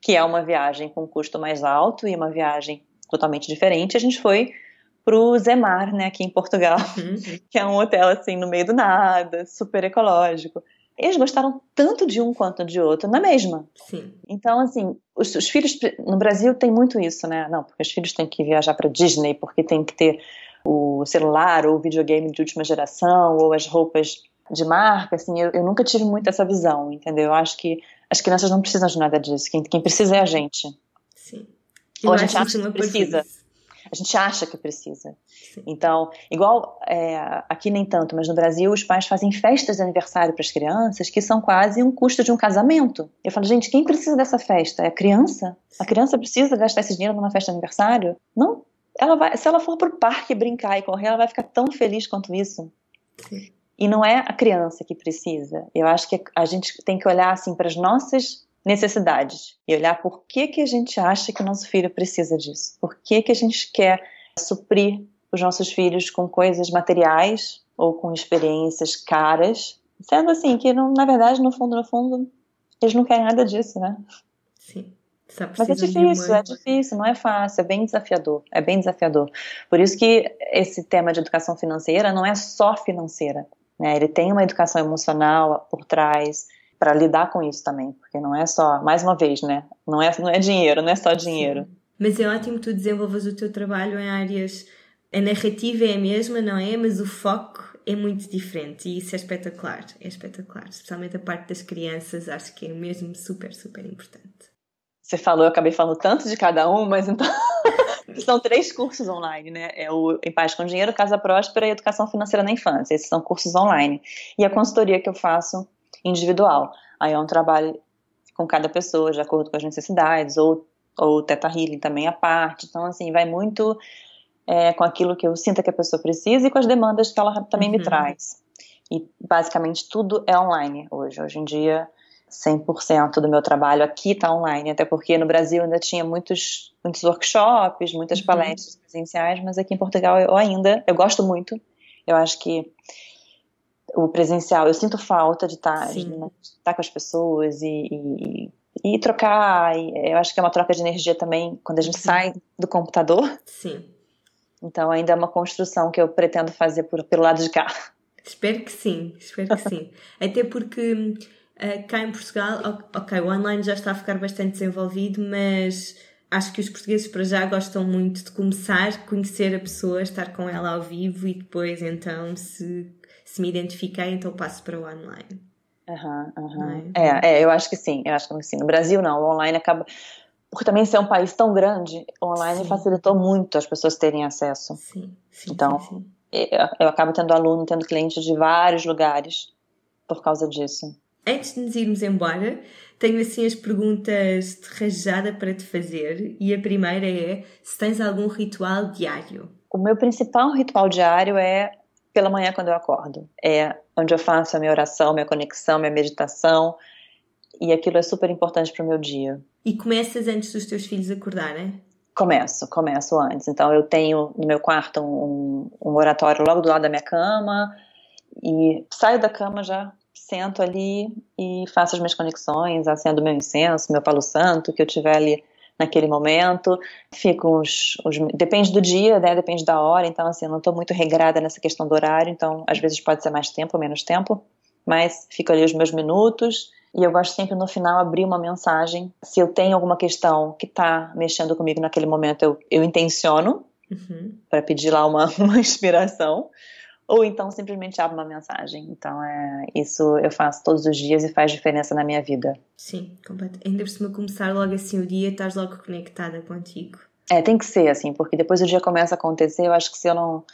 que é uma viagem com custo mais alto e uma viagem totalmente diferente. A gente foi pro Zemar, né, aqui em Portugal, uhum. que é um hotel assim no meio do nada, super ecológico. Eles gostaram tanto de um quanto de outro, na mesma. Sim. Então, assim, os, os, filhos no Brasil tem muito isso, né? Não, porque os filhos têm que viajar para Disney, porque tem que ter o celular ou o videogame de última geração ou as roupas de marca, assim, eu, eu nunca tive muito essa visão, entendeu? Eu acho que as crianças não precisam de nada disso. Quem, quem precisa é a gente. Sim. Ou a gente acha que precisa. A gente acha que precisa. Sim. Então, igual é, aqui nem tanto, mas no Brasil os pais fazem festas de aniversário para as crianças que são quase um custo de um casamento. Eu falo, gente, quem precisa dessa festa? É a criança? A criança precisa gastar esse dinheiro numa festa de aniversário? Não. Ela vai, se ela for para o parque brincar e correr, ela vai ficar tão feliz quanto isso. Sim. E não é a criança que precisa. Eu acho que a gente tem que olhar assim para as nossas necessidades e olhar por que que a gente acha que o nosso filho precisa disso. Por que que a gente quer suprir os nossos filhos com coisas materiais ou com experiências caras, sendo assim que não, na verdade no fundo no fundo eles não querem nada disso, né? Sim. Mas é difícil, uma... é difícil, não é fácil, é bem desafiador, é bem desafiador. Por isso que esse tema de educação financeira não é só financeira, né? Ele tem uma educação emocional por trás para lidar com isso também, porque não é só, mais uma vez, né? Não é, não é dinheiro, não é só dinheiro. Sim. Mas é ótimo que tu desenvolvas o teu trabalho em áreas. A narrativa é a mesma, não é? Mas o foco é muito diferente e isso é espetacular. É espetacular. Especialmente a parte das crianças, acho que é mesmo super, super importante. Você falou, eu acabei falando tanto de cada um, mas então. São três cursos online, né? É o Em Paz com Dinheiro, Casa Próspera e Educação Financeira na Infância. Esses são cursos online. E a consultoria que eu faço individual. Aí é um trabalho com cada pessoa, de acordo com as necessidades, ou, ou Teta Healing também à parte. Então, assim, vai muito é, com aquilo que eu sinto que a pessoa precisa e com as demandas que ela também uhum. me traz. E basicamente tudo é online hoje. Hoje em dia 100% do meu trabalho aqui está online, até porque no Brasil ainda tinha muitos, muitos workshops, muitas uhum. palestras presenciais, mas aqui em Portugal eu ainda, eu gosto muito, Eu acho que o presencial, eu sinto falta de estar, de estar com as pessoas e, e, e trocar. E eu acho que é uma troca de energia também quando a gente sai do computador. Sim. Então ainda é uma construção que eu pretendo fazer por, pelo lado de cá. Espero que sim, espero que sim. Até porque uh, cá em Portugal, ok, o online já está a ficar bastante desenvolvido, mas acho que os portugueses para já gostam muito de começar, conhecer a pessoa, estar com ela ao vivo e depois então se, se me identifiquei, então passo para o online. Uhum, uhum. É? é? É, eu acho que sim, eu acho que sim. No Brasil não, o online acaba. Por também ser um país tão grande, o online sim. facilitou muito as pessoas terem acesso. Sim, sim. Então, sim. Eu, eu acabo tendo aluno, tendo clientes de vários lugares por causa disso. Antes de nos irmos embora, tenho assim as perguntas de rajada para te fazer e a primeira é se tens algum ritual diário. O meu principal ritual diário é pela manhã quando eu acordo. É onde eu faço a minha oração, minha conexão, minha meditação e aquilo é super importante para o meu dia. E começas antes dos teus filhos acordarem? Começo, começo antes. Então eu tenho no meu quarto um, um oratório logo do lado da minha cama e saio da cama já sento ali e faço as minhas conexões, acendo meu incenso, meu palo santo que eu tiver ali naquele momento. Fico uns, depende do dia, né? Depende da hora. Então assim, eu não estou muito regrada nessa questão do horário. Então às vezes pode ser mais tempo ou menos tempo, mas fico ali os meus minutos e eu gosto sempre no final abrir uma mensagem. Se eu tenho alguma questão que está mexendo comigo naquele momento, eu, eu intenciono uhum. para pedir lá uma, uma inspiração. Ou então simplesmente abro uma mensagem. Então é isso eu faço todos os dias e faz diferença na minha vida. Sim, completo. Ainda por cima começar logo assim o dia, estás logo conectada contigo. É, tem que ser assim, porque depois o dia começa a acontecer. Eu acho que se eu não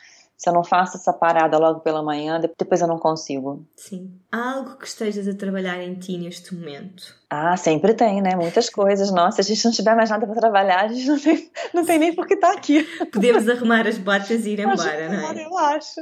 se eu não faço essa parada logo pela manhã, depois eu não consigo. Sim. Há algo que estejas a trabalhar em ti neste momento? Ah, sempre tem, né? Muitas coisas. Nossa, se a gente não tiver mais nada para trabalhar, a gente não tem, não tem nem por que estar tá aqui. Podemos arrumar as botas e ir embora, não é? Eu acho.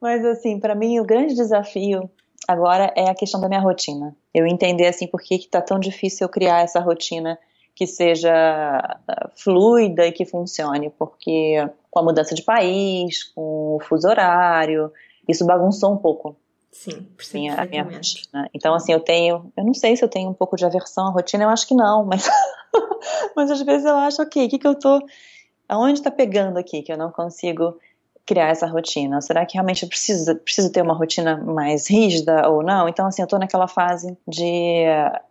Mas, assim, para mim, o grande desafio agora é a questão da minha rotina. Eu entender, assim, por que, que tá tão difícil eu criar essa rotina que seja ah, fluida e que funcione, porque com a mudança de país, com o fuso horário, isso bagunçou um pouco. Sim, minha, a minha rotina. Então, assim, eu tenho, eu não sei se eu tenho um pouco de aversão à rotina, eu acho que não, mas, mas às vezes eu acho, ok, o que, que eu tô, aonde tá pegando aqui, que eu não consigo criar essa rotina? Será que realmente eu preciso, preciso ter uma rotina mais rígida ou não? Então, assim, eu estou naquela fase de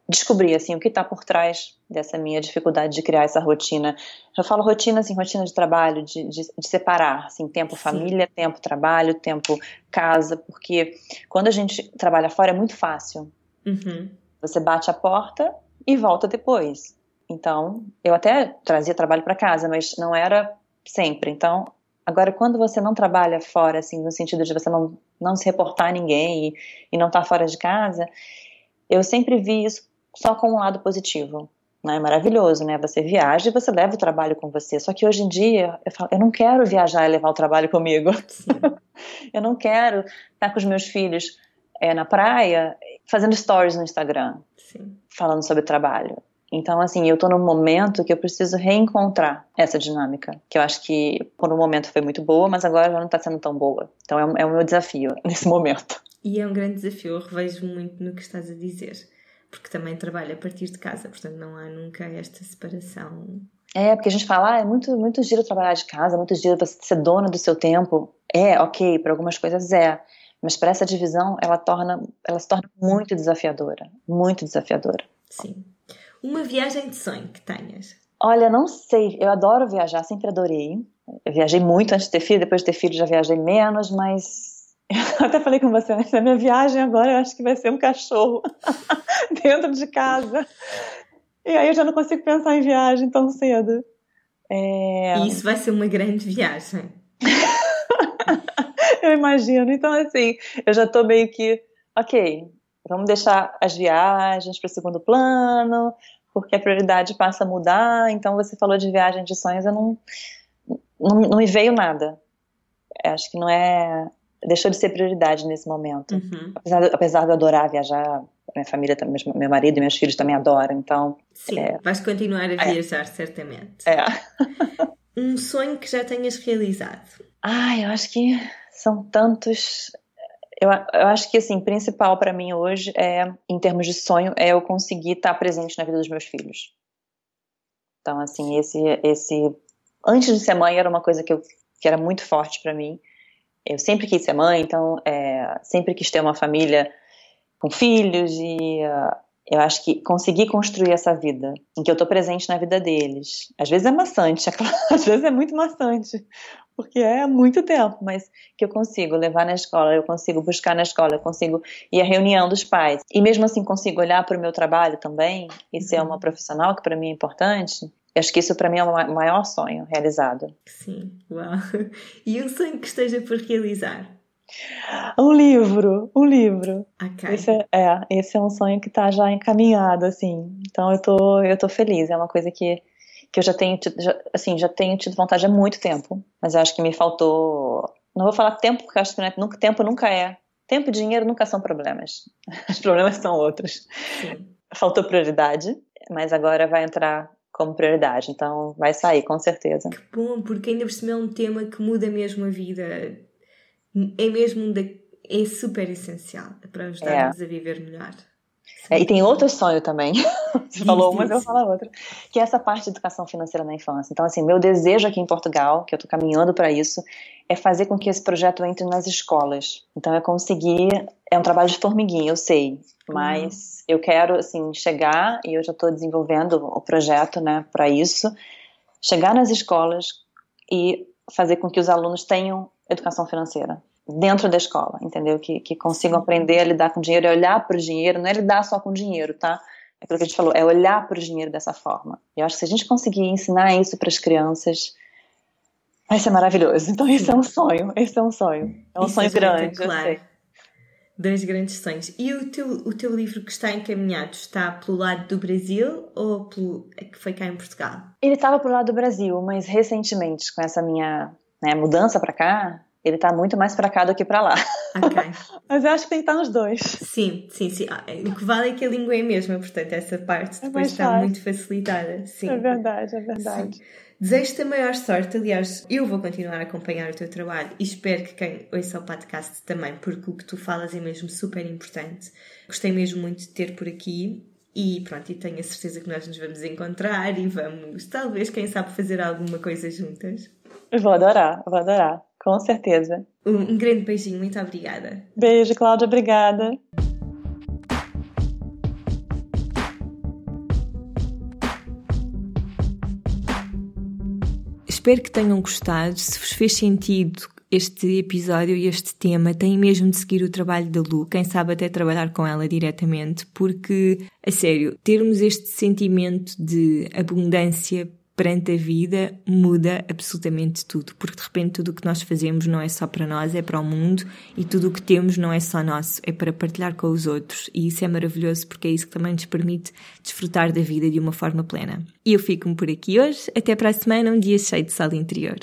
descobrir, assim, o que está por trás dessa minha dificuldade de criar essa rotina. Eu falo rotina, assim, rotina de trabalho, de, de, de separar, assim, tempo Sim. família, tempo trabalho, tempo casa, porque quando a gente trabalha fora é muito fácil. Uhum. Você bate a porta e volta depois. Então, eu até trazia trabalho para casa, mas não era sempre. Então, Agora, quando você não trabalha fora, assim, no sentido de você não, não se reportar a ninguém e, e não estar tá fora de casa, eu sempre vi isso só com um lado positivo. Né? É maravilhoso, né? Você viaja e você leva o trabalho com você. Só que hoje em dia, eu falo, eu não quero viajar e levar o trabalho comigo. eu não quero estar com os meus filhos é, na praia fazendo stories no Instagram, Sim. falando sobre trabalho. Então, assim, eu tô num momento que eu preciso reencontrar essa dinâmica, que eu acho que por um momento foi muito boa, mas agora já não tá sendo tão boa. Então, é, é o meu desafio nesse momento. E é um grande desafio, eu revejo muito no que estás a dizer, porque também trabalho a partir de casa, portanto, não há nunca esta separação. É, porque a gente fala, ah, é muito, muito giro trabalhar de casa, muito giro você ser dona do seu tempo. É, ok, para algumas coisas é. Mas para essa divisão, ela, torna, ela se torna muito desafiadora. Muito desafiadora. Sim. Uma viagem de sonho que tenhas? Olha, não sei. Eu adoro viajar, sempre adorei. Eu viajei muito antes de ter filho, depois de ter filho já viajei menos, mas eu até falei com você, né? Minha viagem agora eu acho que vai ser um cachorro dentro de casa. E aí eu já não consigo pensar em viagem tão cedo. É... Isso vai ser uma grande viagem. eu imagino. Então, assim, eu já tô meio que, ok, vamos deixar as viagens para o segundo plano, porque a prioridade passa a mudar. Então, você falou de viagem de sonhos, eu não, não, não me veio nada. Eu acho que não é. Deixou de ser prioridade nesse momento. Uhum. Apesar, de, apesar de eu adorar viajar, minha família, meu marido e meus filhos também adoram, então. Sim, é, vais continuar a é. viajar, é. certamente. É. um sonho que já tenhas realizado? Ah, eu acho que são tantos. Eu, eu acho que, assim, principal para mim hoje é, em termos de sonho, é eu conseguir estar presente na vida dos meus filhos. Então, assim, esse, esse, antes de ser mãe era uma coisa que, eu, que era muito forte para mim. Eu sempre quis ser mãe, então, é, sempre quis ter uma família com filhos e uh, eu acho que conseguir construir essa vida em que eu estou presente na vida deles. Às vezes é maçante, é claro, às vezes é muito maçante, porque é muito tempo, mas que eu consigo levar na escola, eu consigo buscar na escola, eu consigo ir à reunião dos pais e mesmo assim consigo olhar para o meu trabalho também e ser uma uhum. profissional que para mim é importante. Acho que isso para mim é o maior sonho realizado. Sim, uau! E um sonho que esteja por realizar? Um livro, um livro. Okay. Esse é, é, esse é um sonho que está já encaminhado, assim. Então eu tô, eu tô feliz. É uma coisa que, que eu já tenho, já, assim, já tenho tido vontade há muito tempo. Mas acho que me faltou. Não vou falar tempo, porque acho que né, nunca, tempo nunca é. Tempo e dinheiro nunca são problemas. Os problemas são outros. Sim. Faltou prioridade, mas agora vai entrar como prioridade. Então vai sair, com certeza. Que bom, porque ainda por cima é um tema que muda mesmo a vida é mesmo de, é super essencial para ajudar-nos é. a viver melhor. É, e tem outro sonho também. Você falou uma, eu falar outra. Que é essa parte de educação financeira na infância. Então, assim, meu desejo aqui em Portugal, que eu estou caminhando para isso, é fazer com que esse projeto entre nas escolas. Então, é conseguir. É um trabalho de formiguinha, eu sei. Mas uhum. eu quero, assim, chegar, e eu já estou desenvolvendo o projeto, né, para isso. Chegar nas escolas e fazer com que os alunos tenham educação financeira dentro da escola, entendeu? Que, que consigam aprender a lidar com dinheiro, é olhar para o dinheiro, não é lidar só com dinheiro, tá? É aquilo que a gente falou, é olhar para o dinheiro dessa forma. E eu acho que se a gente conseguir ensinar isso para as crianças, vai ser maravilhoso. Então, esse é um sonho, esse é um sonho. É um isso sonho é grande, claro. Dois grandes sonhos. E o teu, o teu livro que está encaminhado está pelo lado do Brasil ou pelo que foi cá em Portugal? Ele estava pelo lado do Brasil, mas recentemente, com essa minha né, mudança para cá, ele tá muito mais para cá do que para lá. Okay. Mas eu acho que tem que estar nos dois. Sim, sim, sim. Ah, o que vale é que a língua é a mesma, portanto, essa parte é depois está muito facilitada. Sim. É verdade, é verdade. Desejo-te a maior sorte. Aliás, eu vou continuar a acompanhar o teu trabalho e espero que quem ouça o podcast também, porque o que tu falas é mesmo super importante. Gostei mesmo muito de ter por aqui e pronto, e tenho a certeza que nós nos vamos encontrar e vamos, talvez, quem sabe, fazer alguma coisa juntas. Vou adorar, vou adorar, com certeza. Um, um grande beijinho, muito obrigada. Beijo, Cláudia, obrigada. Espero que tenham gostado. Se vos fez sentido este episódio e este tema, têm mesmo de seguir o trabalho da Lu, quem sabe até trabalhar com ela diretamente, porque, a sério, termos este sentimento de abundância perante a vida muda absolutamente tudo, porque de repente tudo o que nós fazemos não é só para nós, é para o mundo e tudo o que temos não é só nosso, é para partilhar com os outros e isso é maravilhoso porque é isso que também nos permite desfrutar da vida de uma forma plena. E eu fico-me por aqui hoje, até para a semana, um dia cheio de sal interior.